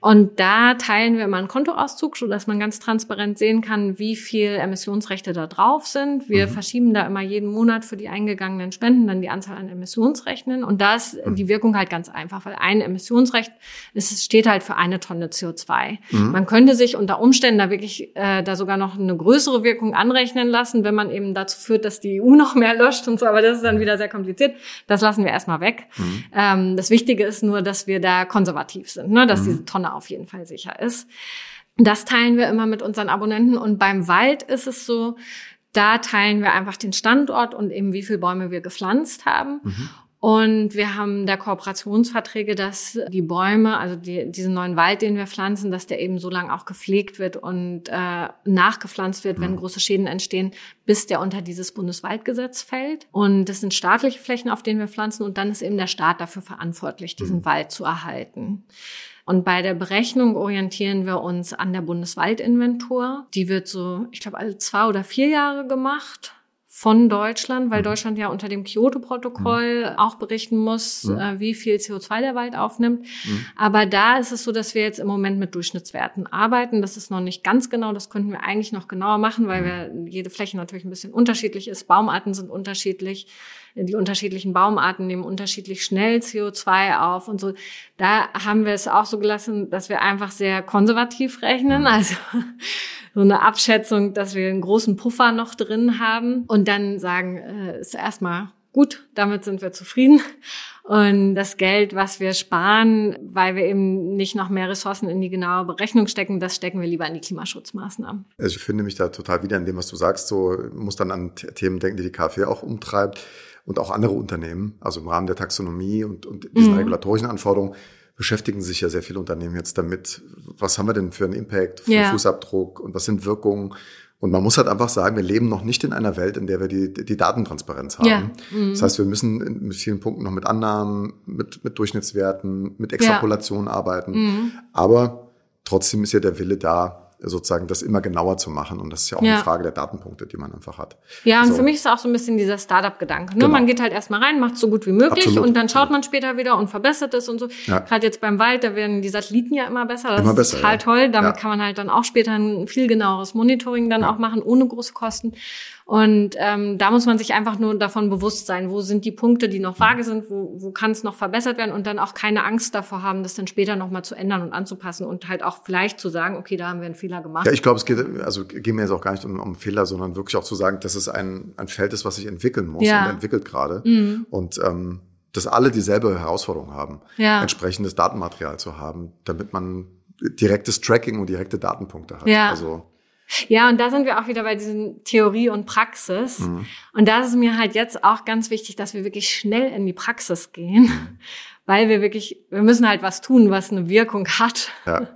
Und da teilen wir immer einen Kontoauszug, sodass man ganz transparent sehen kann, wie viel Emissionsrechte da drauf sind. Wir verschieben da immer jeden Monat für die eingegangenen Spenden dann die Anzahl an Emissionsrechten. Und da ist die Wirkung halt ganz einfach, weil ein Emissionsrecht ist, es steht halt für eine Tonne CO2. Man könnte sich unter Umständen da wirklich äh, da sogar noch eine größere Wirkung anrechnen lassen, wenn man eben dazu führt, dass die EU noch mehr löscht und so, aber das ist dann wieder sehr kompliziert. Das lassen wir erstmal weg. Ähm, das Wichtige ist nur, dass wir da konservativ sind, ne? dass diese Tonne auf jeden Fall sicher ist. Das teilen wir immer mit unseren Abonnenten und beim Wald ist es so, da teilen wir einfach den Standort und eben wie viele Bäume wir gepflanzt haben. Und wir haben da Kooperationsverträge, dass die Bäume, also die, diesen neuen Wald, den wir pflanzen, dass der eben so lange auch gepflegt wird und äh, nachgepflanzt wird, wenn große Schäden entstehen, bis der unter dieses Bundeswaldgesetz fällt. Und das sind staatliche Flächen, auf denen wir pflanzen. Und dann ist eben der Staat dafür verantwortlich, diesen Wald zu erhalten. Und bei der Berechnung orientieren wir uns an der Bundeswaldinventur. Die wird so, ich glaube, alle zwei oder vier Jahre gemacht von Deutschland, weil Deutschland ja unter dem Kyoto-Protokoll auch berichten muss, äh, wie viel CO2 der Wald aufnimmt. Aber da ist es so, dass wir jetzt im Moment mit Durchschnittswerten arbeiten. Das ist noch nicht ganz genau. Das könnten wir eigentlich noch genauer machen, weil wir jede Fläche natürlich ein bisschen unterschiedlich ist. Baumarten sind unterschiedlich. Die unterschiedlichen Baumarten nehmen unterschiedlich schnell CO2 auf und so. Da haben wir es auch so gelassen, dass wir einfach sehr konservativ rechnen. Also so eine Abschätzung, dass wir einen großen Puffer noch drin haben und dann sagen, äh, ist erstmal gut, damit sind wir zufrieden. Und das Geld, was wir sparen, weil wir eben nicht noch mehr Ressourcen in die genaue Berechnung stecken, das stecken wir lieber in die Klimaschutzmaßnahmen. Also ich finde mich da total wieder in dem, was du sagst. So muss dann an Themen denken, die die KfW auch umtreibt und auch andere Unternehmen. Also im Rahmen der Taxonomie und, und diesen regulatorischen Anforderungen beschäftigen sich ja sehr viele Unternehmen jetzt damit. Was haben wir denn für einen Impact, für einen Ja. Fußabdruck und was sind Wirkungen? Und man muss halt einfach sagen, wir leben noch nicht in einer Welt, in der wir die, die Datentransparenz haben. Ja. Mhm. Das heißt, wir müssen in- mit vielen Punkten noch mit Annahmen, mit, mit Durchschnittswerten, mit Extrapolation arbeiten. Mhm. Aber trotzdem ist ja der Wille da, sozusagen das immer genauer zu machen. Und das ist ja auch Ja. eine Frage der Datenpunkte, die man einfach hat. Ja, und So. für mich ist auch so ein bisschen dieser Startup-Gedanke. Ne? Genau. Man geht halt erstmal rein, macht so gut wie möglich Absolut. und dann schaut man später wieder und verbessert es und so. Ja. Gerade jetzt beim Wald, da werden die Satelliten ja immer besser. Das Immer ist besser, total ja. toll. Damit kann man halt dann auch später ein viel genaueres Monitoring dann auch machen, ohne große Kosten. Und ähm, da muss man sich einfach nur davon bewusst sein, wo sind die Punkte, die noch vage sind, wo, wo kann es noch verbessert werden und dann auch keine Angst davor haben, das dann später nochmal zu ändern und anzupassen und halt auch vielleicht zu sagen, okay, da haben wir einen Fehler gemacht. Ja, ich glaube, es geht, also geht mir jetzt auch gar nicht um, um Fehler, sondern wirklich auch zu sagen, dass es ein, ein Feld ist, was sich entwickeln muss Ja. und entwickelt gerade. Mhm. Und ähm, dass alle dieselbe Herausforderung haben, Ja. entsprechendes Datenmaterial zu haben, damit man direktes Tracking und direkte Datenpunkte hat. Ja. Also Ja, und da sind wir auch wieder bei diesen Theorie und Praxis. Mhm. Und da ist mir halt jetzt auch ganz wichtig, dass wir wirklich schnell in die Praxis gehen, Mhm. weil wir wirklich, wir müssen halt was tun, was eine Wirkung hat. ja,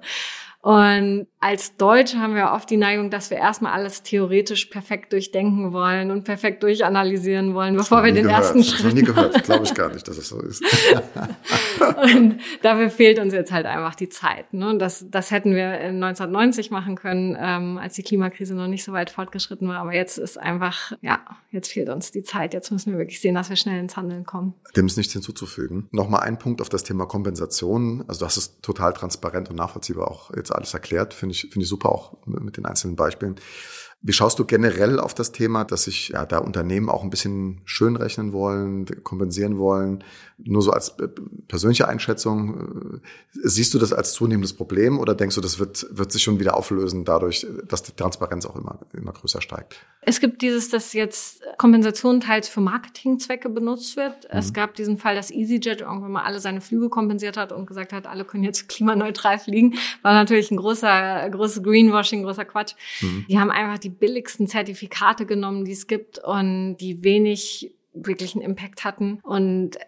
Und als Deutsche haben wir oft die Neigung, dass wir erstmal alles theoretisch perfekt durchdenken wollen und perfekt durchanalysieren wollen, bevor wir den gehört. ersten Das hab ich noch Schritt nie gehört. Glaube ich gar nicht, dass es so ist. Und dafür fehlt uns jetzt halt einfach die Zeit. Ne? Das, das hätten wir in 1990 machen können, ähm, als die Klimakrise noch nicht so weit fortgeschritten war. Aber jetzt ist einfach, ja, jetzt fehlt uns die Zeit. Jetzt müssen wir wirklich sehen, dass wir schnell ins Handeln kommen. Dem ist nichts hinzuzufügen. Nochmal ein Punkt auf das Thema Kompensation. Also das ist total transparent und nachvollziehbar auch jetzt alles erklärt. Finde ich, finde ich super auch mit den einzelnen Beispielen. Wie schaust du generell auf das Thema, dass sich ja, da Unternehmen auch ein bisschen schön rechnen wollen, kompensieren wollen? Nur so als äh, persönliche Einschätzung, äh, siehst du das als zunehmendes Problem oder denkst du, das wird, wird sich schon wieder auflösen dadurch, dass die Transparenz auch immer, immer größer steigt? Es gibt dieses, dass jetzt Kompensation teils für Marketingzwecke benutzt wird. Es gab diesen Fall, dass EasyJet irgendwann mal alle seine Flüge kompensiert hat und gesagt hat, alle können jetzt klimaneutral fliegen. War natürlich ein großer, großes Greenwashing, großer Quatsch. Die haben einfach die billigsten Zertifikate genommen, die es gibt und die wenig wirklichen Impact hatten. Und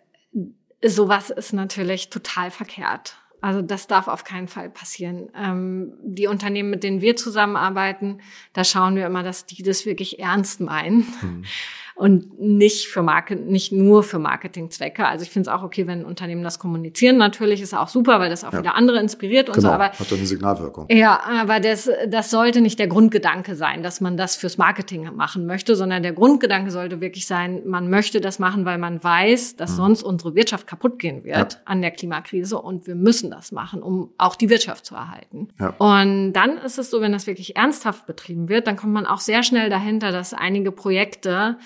sowas ist natürlich total verkehrt. Also das darf auf keinen Fall passieren. Ähm, die Unternehmen, mit denen wir zusammenarbeiten, da schauen wir immer, dass die das wirklich ernst meinen und nicht für Market, nicht nur für Marketingzwecke. Also ich finde es auch okay, wenn Unternehmen das kommunizieren. Natürlich ist auch super, weil das auch Ja. wieder andere inspiriert und Genau, so. Aber hat eine Signalwirkung. ja, aber das, das sollte nicht der Grundgedanke sein, dass man das fürs Marketing machen möchte, sondern der Grundgedanke sollte wirklich sein, man möchte das machen, weil man weiß, dass sonst unsere Wirtschaft kaputt gehen wird Ja. an der Klimakrise und wir müssen das machen, um auch die Wirtschaft zu erhalten. Ja. Und dann ist es so, wenn das wirklich ernsthaft betrieben wird, dann kommt man auch sehr schnell dahinter, dass einige Projekte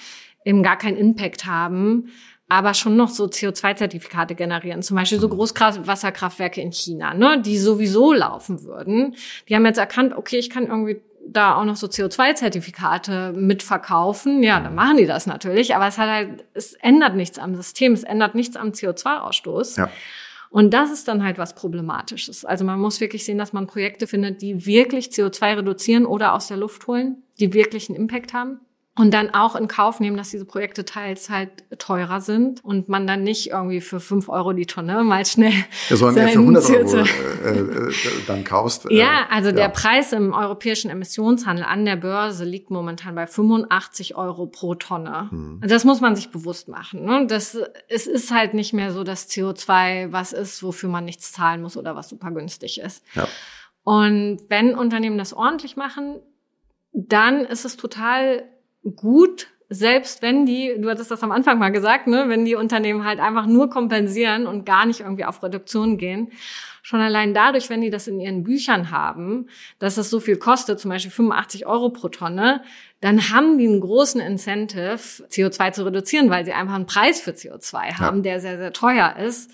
eben gar keinen Impact haben, aber schon noch so CO2-Zertifikate generieren. Zum Beispiel so Großwasserkraftwerke in China, ne, die sowieso laufen würden. Die haben jetzt erkannt, okay, ich kann irgendwie da auch noch so CO2-Zertifikate mitverkaufen. Ja, dann machen die das natürlich, aber es hat halt, es ändert nichts am System, es ändert nichts am CO2-Ausstoß. Ja. Und das ist dann halt was Problematisches. Also man muss wirklich sehen, dass man Projekte findet, die wirklich CO2 reduzieren oder aus der Luft holen, die wirklich einen Impact haben. Und dann auch in Kauf nehmen, dass diese Projekte teils halt teurer sind und man dann nicht irgendwie für fünf Euro die Tonne mal schnell. Ja, sondern eher für seinen 100 Euro CO2 äh, äh, dann kaufst. äh, ja, also der ja. Preis im europäischen Emissionshandel an der Börse liegt momentan bei 85 Euro pro Tonne. Hm. Das muss man sich bewusst machen. Ne? Das, es ist halt nicht mehr so, dass CO2 was ist, wofür man nichts zahlen muss oder was super günstig ist. Ja. Und wenn Unternehmen das ordentlich machen, dann ist es total gut, selbst wenn die, du hattest das am Anfang mal gesagt, ne, wenn die Unternehmen halt einfach nur kompensieren und gar nicht irgendwie auf Reduktion gehen, schon allein dadurch, wenn die das in ihren Büchern haben, dass es so viel kostet, zum Beispiel 85 Euro pro Tonne, dann haben die einen großen Incentive, CO2 zu reduzieren, weil sie einfach einen Preis für CO2 haben, der sehr, sehr teuer ist.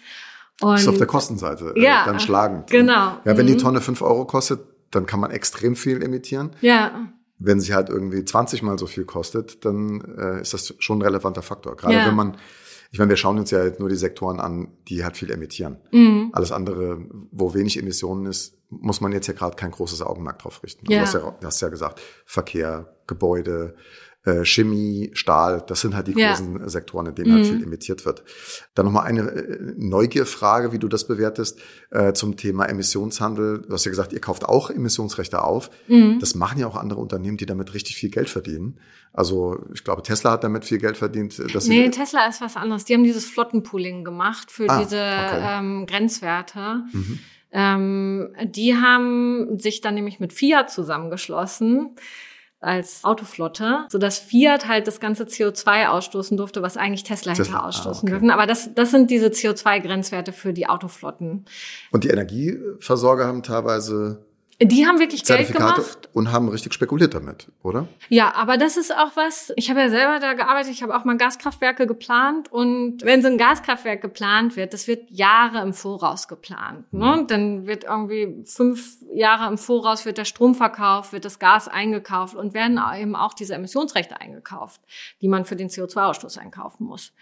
Und Das ist auf der Kostenseite äh, Ja, dann schlagend. genau. Ja, wenn die Mhm. Tonne 5 Euro kostet, dann kann man extrem viel emittieren. ja, Wenn sie halt irgendwie 20 mal so viel kostet, dann äh, ist das schon ein relevanter Faktor. Gerade Ja. wenn man, ich meine, wir schauen uns ja jetzt nur die Sektoren an, die halt viel emittieren. mhm. Alles andere, wo wenig Emissionen ist, muss man jetzt ja gerade kein großes Augenmerk drauf richten. Ja. Du, hast ja, du hast ja gesagt, Verkehr, Gebäude, äh, Chemie, Stahl, das sind halt die Ja. großen Sektoren, in denen halt Mhm. viel emittiert wird. Dann nochmal eine äh, Neugierfrage, wie du das bewertest, äh, zum Thema Emissionshandel. Du hast ja gesagt, ihr kauft auch Emissionsrechte auf. Mhm. Das machen ja auch andere Unternehmen, die damit richtig viel Geld verdienen. Also ich glaube, Tesla hat damit viel Geld verdient. Dass Nee, Tesla ist was anderes. Die haben dieses Flottenpooling gemacht für Ah, diese okay. ähm, Grenzwerte. Mhm. Ähm, die haben sich dann nämlich mit Fiat zusammengeschlossen als Autoflotte, so dass Fiat halt das ganze CO2 ausstoßen durfte, was eigentlich Tesla hätte Tesla, ah, ausstoßen okay. dürfen. Aber das, das sind diese CO2-Grenzwerte für die Autoflotten. Und die Energieversorger haben teilweise Die haben wirklich Geld gemacht. und haben richtig spekuliert damit, oder? Ja, aber das ist auch was, ich habe ja selber da gearbeitet, ich habe auch mal Gaskraftwerke geplant und wenn so ein Gaskraftwerk geplant wird, das wird Jahre im Voraus geplant. Ne? Dann wird irgendwie fünf Jahre im Voraus wird der Strom verkauft, wird das Gas eingekauft und werden eben auch diese Emissionsrechte eingekauft, die man für den CO2-Ausstoß einkaufen muss.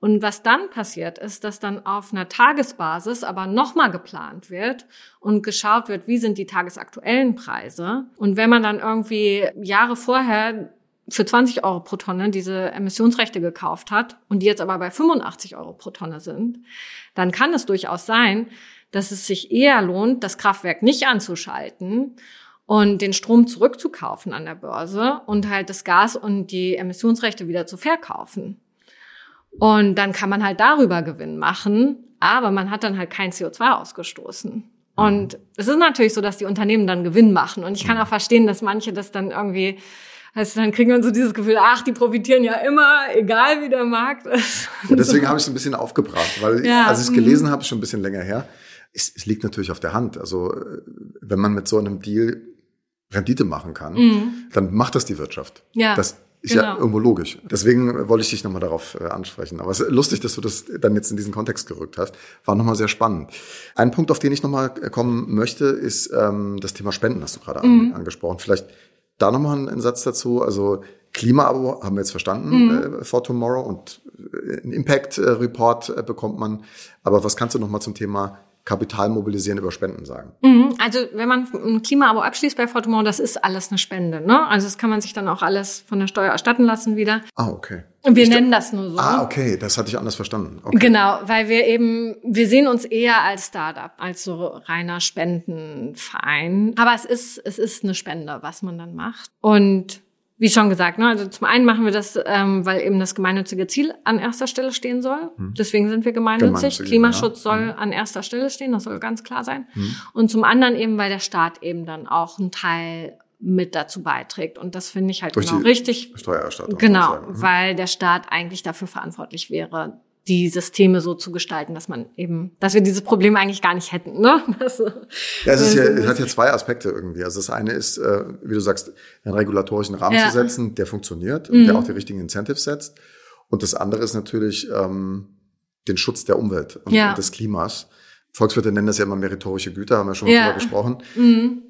Und was dann passiert, ist, dass dann auf einer Tagesbasis aber nochmal geplant wird und geschaut wird, wie sind die tagesaktuellen Preise. Und wenn man dann irgendwie Jahre vorher für 20 Euro pro Tonne diese Emissionsrechte gekauft hat und die jetzt aber bei 85 Euro pro Tonne sind, dann kann es durchaus sein, dass es sich eher lohnt, das Kraftwerk nicht anzuschalten und den Strom zurückzukaufen an der Börse und halt das Gas und die Emissionsrechte wieder zu verkaufen. Und dann kann man halt darüber Gewinn machen, aber man hat dann halt kein CO2 ausgestoßen. Und es ist natürlich so, dass die Unternehmen dann Gewinn machen. Und ich kann auch verstehen, dass manche das dann irgendwie, also dann kriegen wir so dieses Gefühl, ach, die profitieren ja immer, egal wie der Markt ist. Ja, deswegen habe ich es ein bisschen aufgebracht, weil Ja, als ich es mhm. gelesen habe, schon ein bisschen länger her, es, es liegt natürlich auf der Hand. Also äh, wenn man mit so einem Deal Rendite machen kann, dann macht das die Wirtschaft. Mhm. Ja, Das ist ja genau. irgendwo logisch. Deswegen wollte ich dich nochmal darauf äh, ansprechen. Aber es ist lustig, dass du das dann jetzt in diesen Kontext gerückt hast. War nochmal sehr spannend. Ein Punkt, auf den ich nochmal kommen möchte, ist ähm, das Thema Spenden, hast du gerade Mhm. an, angesprochen. Vielleicht da nochmal einen Satz dazu. Also Klimaabo haben wir jetzt verstanden Mhm. äh, for Tomorrow und äh, einen Impact-Report äh, bekommt man. Aber was kannst du nochmal zum Thema Kapital mobilisieren über Spenden sagen? Mhm. Also wenn man ein Klimaabo abschließt bei Fortumont, das ist alles eine Spende. Ne? Also das kann man sich dann auch alles von der Steuer erstatten lassen wieder. Ah, okay. Und wir Ich- nennen das nur so. Ah, okay, das hatte ich anders verstanden. Okay. Genau, weil wir eben, wir sehen uns eher als Startup, als so reiner Spendenverein. Aber es ist, es ist eine Spende, was man dann macht. Und wie schon gesagt, ne, also zum einen machen wir das, ähm, weil eben das gemeinnützige Ziel an erster Stelle stehen soll. Deswegen sind wir gemeinnützig. Klimaschutz ja. soll an erster Stelle stehen, das soll ganz klar sein. Und zum anderen eben, weil der Staat eben dann auch einen Teil mit dazu beiträgt. Und das finde ich halt Durch genau richtig. Steuererstattung. Genau. Mhm. weil der Staat eigentlich dafür verantwortlich wäre, die Systeme so zu gestalten, dass man eben, dass wir dieses Problem eigentlich gar nicht hätten. Ne? Das, Ja, es, ist ja, es hat ja zwei Aspekte irgendwie. Also das eine ist, äh, wie du sagst, einen regulatorischen Rahmen Ja. Mhm. zu setzen, der funktioniert und der auch die richtigen Incentives setzt. Und das andere ist natürlich ähm, den Schutz der Umwelt und, Ja. und des Klimas. Volkswirte nennen das ja immer meritorische Güter, haben wir schon mal Ja. drüber gesprochen. Mhm.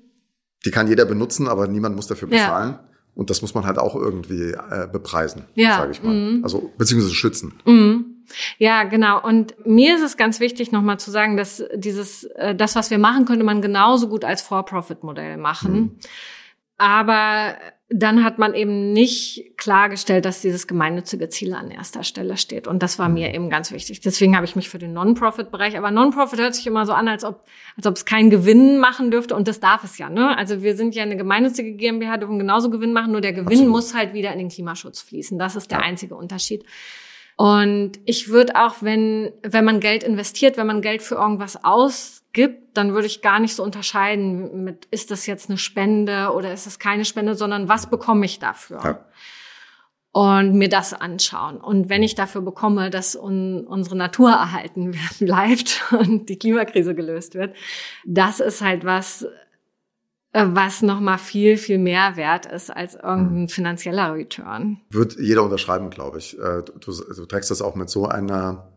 Die kann jeder benutzen, aber niemand muss dafür bezahlen. Und das muss man halt auch irgendwie äh, bepreisen, Ja. sage ich mal. Mhm. Also beziehungsweise schützen. Ja, genau. Und mir ist es ganz wichtig, nochmal zu sagen, dass dieses, äh, das, was wir machen, könnte man genauso gut als For-Profit-Modell machen. Aber dann hat man eben nicht klargestellt, dass dieses gemeinnützige Ziel an erster Stelle steht. Und das war mir eben ganz wichtig. Deswegen habe ich mich für den Non-Profit-Bereich. Aber Non-Profit hört sich immer so an, als ob, als ob es keinen Gewinn machen dürfte. Und das darf es ja, ne? Also wir sind ja eine gemeinnützige GmbH, dürfen genauso Gewinn machen, nur der Gewinn Absolut. muss halt wieder in den Klimaschutz fließen. Das ist der einzige Unterschied. Und ich würde auch, wenn, wenn man Geld investiert, wenn man Geld für irgendwas ausgibt, dann würde ich gar nicht so unterscheiden mit, ist das jetzt eine Spende oder ist es keine Spende, sondern was bekomme ich dafür? Ja. Und mir das anschauen. Und wenn ich dafür bekomme, dass un, unsere Natur erhalten bleibt und die Klimakrise gelöst wird, das ist halt was, was nochmal viel, viel mehr wert ist als irgendein finanzieller Return. Wird jeder unterschreiben, glaube ich. Äh, Du, du, du trägst das auch mit so einer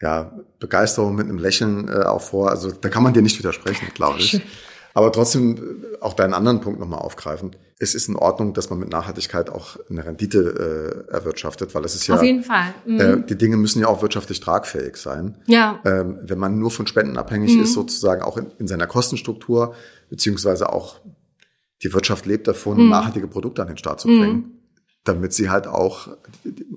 ja, Begeisterung, mit einem Lächeln äh, auch vor. Also da kann man dir nicht widersprechen, glaube ich. Aber trotzdem äh, auch deinen anderen Punkt nochmal aufgreifen. Es ist in Ordnung, dass man mit Nachhaltigkeit auch eine Rendite äh, erwirtschaftet, weil es ist ja, Auf jeden Fall. Mhm. äh, die Dinge müssen ja auch wirtschaftlich tragfähig sein. ja. Ähm, wenn man nur von Spenden abhängig Mhm. ist, sozusagen auch in, in seiner Kostenstruktur, beziehungsweise auch die Wirtschaft lebt davon, Mhm. nachhaltige Produkte an den Start zu bringen, damit sie halt auch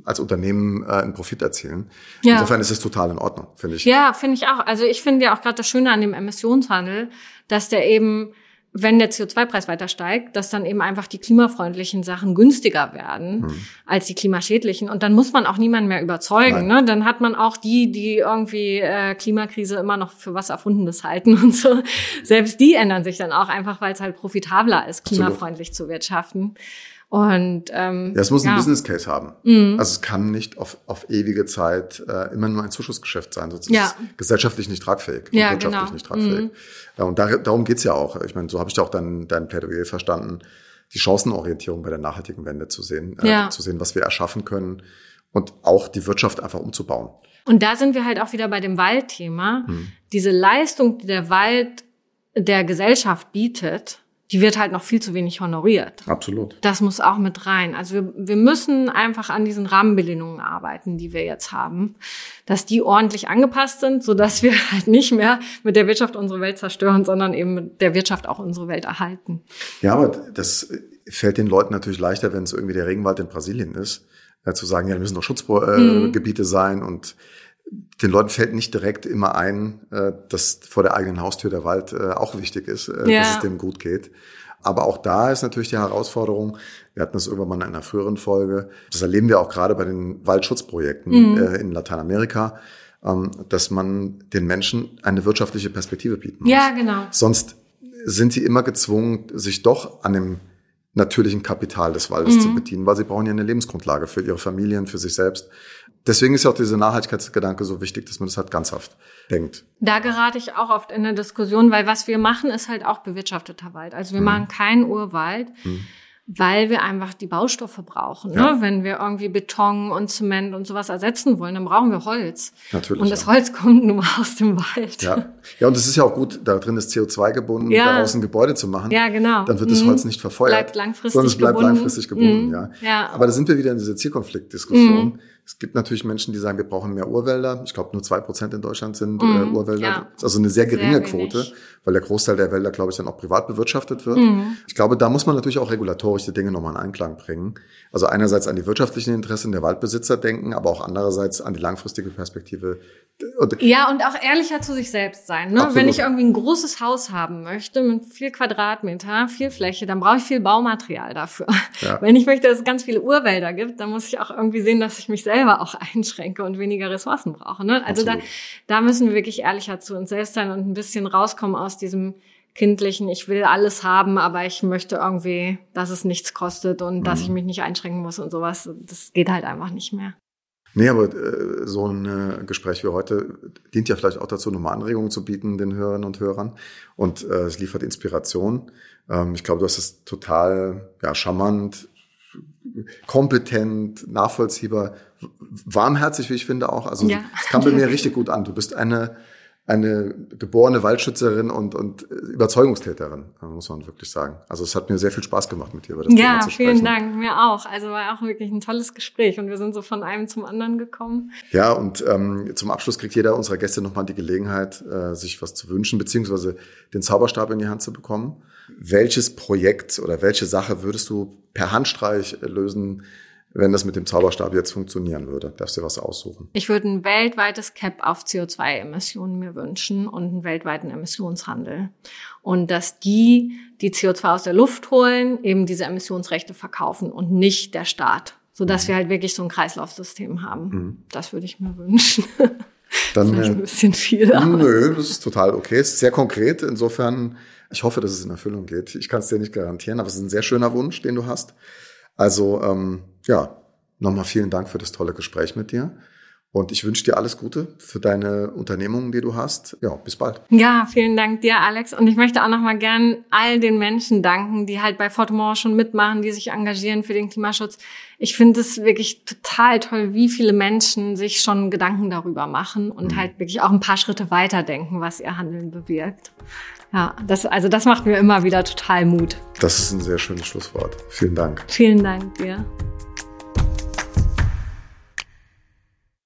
als Unternehmen äh, einen Profit erzielen. Ja. Insofern ist es total in Ordnung, finde ich. Ja, finde ich auch. Also ich finde ja auch gerade das Schöne an dem Emissionshandel, dass der eben wenn der CO2-Preis weiter steigt, dass dann eben einfach die klimafreundlichen Sachen günstiger werden hm. als die klimaschädlichen. Und dann muss man auch niemanden mehr überzeugen. Ne? Dann hat man auch die, die irgendwie äh, Klimakrise immer noch für was Erfundenes halten und so. Selbst die ändern sich dann auch einfach, weil es halt profitabler ist, klimafreundlich Absolut. zu wirtschaften. Und ähm, ja, es muss ja. ein Business Case haben. Mhm. Also es kann nicht auf, auf ewige Zeit äh, immer nur ein Zuschussgeschäft sein, sonst ja. ist es gesellschaftlich nicht tragfähig, ja, wirtschaftlich genau. nicht tragfähig. Mhm. Ja, und da, darum geht's ja auch. Ich meine, so habe ich auch dein, dein Plädoyer verstanden, die Chancenorientierung bei der nachhaltigen Wende zu sehen, äh, zu sehen, was wir erschaffen können und auch die Wirtschaft einfach umzubauen. Und da sind wir halt auch wieder bei dem Waldthema. Mhm. Diese Leistung, die der Wald der Gesellschaft bietet, die wird halt noch viel zu wenig honoriert. Absolut. Das muss auch mit rein. Also wir, wir müssen einfach an diesen Rahmenbedingungen arbeiten, die wir jetzt haben, dass die ordentlich angepasst sind, so dass wir halt nicht mehr mit der Wirtschaft unsere Welt zerstören, sondern eben mit der Wirtschaft auch unsere Welt erhalten. Ja, aber das fällt den Leuten natürlich leichter, wenn es irgendwie der Regenwald in Brasilien ist, äh, zu sagen, ja, da müssen doch Schutzgebiete mhm. sein und den Leuten fällt nicht direkt immer ein, äh, dass vor der eigenen Haustür der Wald äh, auch wichtig ist, äh, ja. dass es dem gut geht. Aber auch da ist natürlich die Herausforderung, wir hatten das irgendwann mal in einer früheren Folge, das erleben wir auch gerade bei den Waldschutzprojekten mhm. in Lateinamerika, ähm, dass man den Menschen eine wirtschaftliche Perspektive bieten muss. Ja, genau. Sonst sind sie immer gezwungen, sich doch an dem natürlichen Kapital des Waldes mhm. zu bedienen, weil sie brauchen ja eine Lebensgrundlage für ihre Familien, für sich selbst deswegen ist ja auch dieser Nachhaltigkeitsgedanke so wichtig, dass man das halt ganzhaft denkt. Da gerate ich auch oft in eine Diskussion, weil was wir machen, ist halt auch bewirtschafteter Wald. Also wir hm. machen keinen Urwald. Hm weil wir einfach die Baustoffe brauchen. Ja. Ne? Wenn wir irgendwie Beton und Zement und sowas ersetzen wollen, dann brauchen wir Holz. Natürlich. Und das ja. Holz kommt nun mal aus dem Wald. Ja. ja, und es ist ja auch gut, da drin ist CO2 gebunden, ja. daraus ein Gebäude zu machen. Ja, genau. Dann wird das mhm. Holz nicht verfeuert. Bleibt langfristig sondern es bleibt gebunden. langfristig gebunden. Mhm. Ja. ja. Aber da sind wir wieder in dieser Zielkonfliktdiskussion. Mhm. Es gibt natürlich Menschen, die sagen, wir brauchen mehr Urwälder. Ich glaube, nur zwei Prozent in Deutschland sind mhm, äh, Urwälder. Ja. Das ist also eine sehr geringe sehr Quote, weil der Großteil der Wälder, glaube ich, dann auch privat bewirtschaftet wird. Mhm. Ich glaube, da muss man natürlich auch regulatorische Dinge nochmal in Einklang bringen. Also einerseits an die wirtschaftlichen Interessen der Waldbesitzer denken, aber auch andererseits an die langfristige Perspektive. Ja, und auch ehrlicher zu sich selbst sein. Ne? Wenn ich irgendwie ein großes Haus haben möchte mit viel Quadratmeter, viel Fläche, dann brauche ich viel Baumaterial dafür. Ja. Wenn ich möchte, dass es ganz viele Urwälder gibt, dann muss ich auch irgendwie sehen, dass ich mich selber auch einschränke und weniger Ressourcen brauche. Ne? Also da, da müssen wir wirklich ehrlicher zu uns selbst sein und ein bisschen rauskommen aus diesem kindlichen, ich will alles haben, aber ich möchte irgendwie, dass es nichts kostet und mhm. dass ich mich nicht einschränken muss und sowas. Das geht halt einfach nicht mehr. Nee, aber äh, so ein äh, Gespräch wie heute dient ja vielleicht auch dazu, nochmal Anregungen zu bieten den Hörerinnen und Hörern. Und äh, es liefert Inspiration. Ähm, ich glaube, du hast es total ja, charmant, kompetent, nachvollziehbar, warmherzig, wie ich finde auch. Also ja. es kam bei mir richtig gut an. Du bist eine eine geborene Waldschützerin und, und Überzeugungstäterin, muss man wirklich sagen. Also es hat mir sehr viel Spaß gemacht mit dir über das ja, Thema zu sprechen. Ja, vielen Dank, mir auch. Also war auch wirklich ein tolles Gespräch und wir sind so von einem zum anderen gekommen. Ja, und ähm, zum Abschluss kriegt jeder unserer Gäste nochmal die Gelegenheit, äh, sich was zu wünschen, beziehungsweise den Zauberstab in die Hand zu bekommen. Welches Projekt oder welche Sache würdest du per Handstreich lösen, wenn das mit dem Zauberstab jetzt funktionieren würde? Darfst du dir was aussuchen? Ich würde ein weltweites Cap auf CO2-Emissionen mir wünschen und einen weltweiten Emissionshandel. Und dass die, die CO2 aus der Luft holen, eben diese Emissionsrechte verkaufen und nicht der Staat. Sodass mhm. wir halt wirklich so ein Kreislaufsystem haben. Mhm. Das würde ich mir wünschen. Dann Vielleicht ein bisschen viel. Aber. Nö, das ist total okay. Es ist sehr konkret. Insofern, ich hoffe, dass es in Erfüllung geht. Ich kann es dir nicht garantieren, aber es ist ein sehr schöner Wunsch, den du hast. Also ähm, ja, nochmal vielen Dank für das tolle Gespräch mit dir. Und ich wünsche dir alles Gute für deine Unternehmungen, die du hast. Ja, bis bald. Ja, vielen Dank dir, Alex. Und ich möchte auch nochmal gern all den Menschen danken, die halt bei Fortemont schon mitmachen, die sich engagieren für den Klimaschutz. Ich finde es wirklich total toll, wie viele Menschen sich schon Gedanken darüber machen und mhm. halt wirklich auch ein paar Schritte weiterdenken, was ihr Handeln bewirkt. Ja, das, also das macht mir immer wieder total Mut. Das ist ein sehr schönes Schlusswort. Vielen Dank. Vielen Dank dir.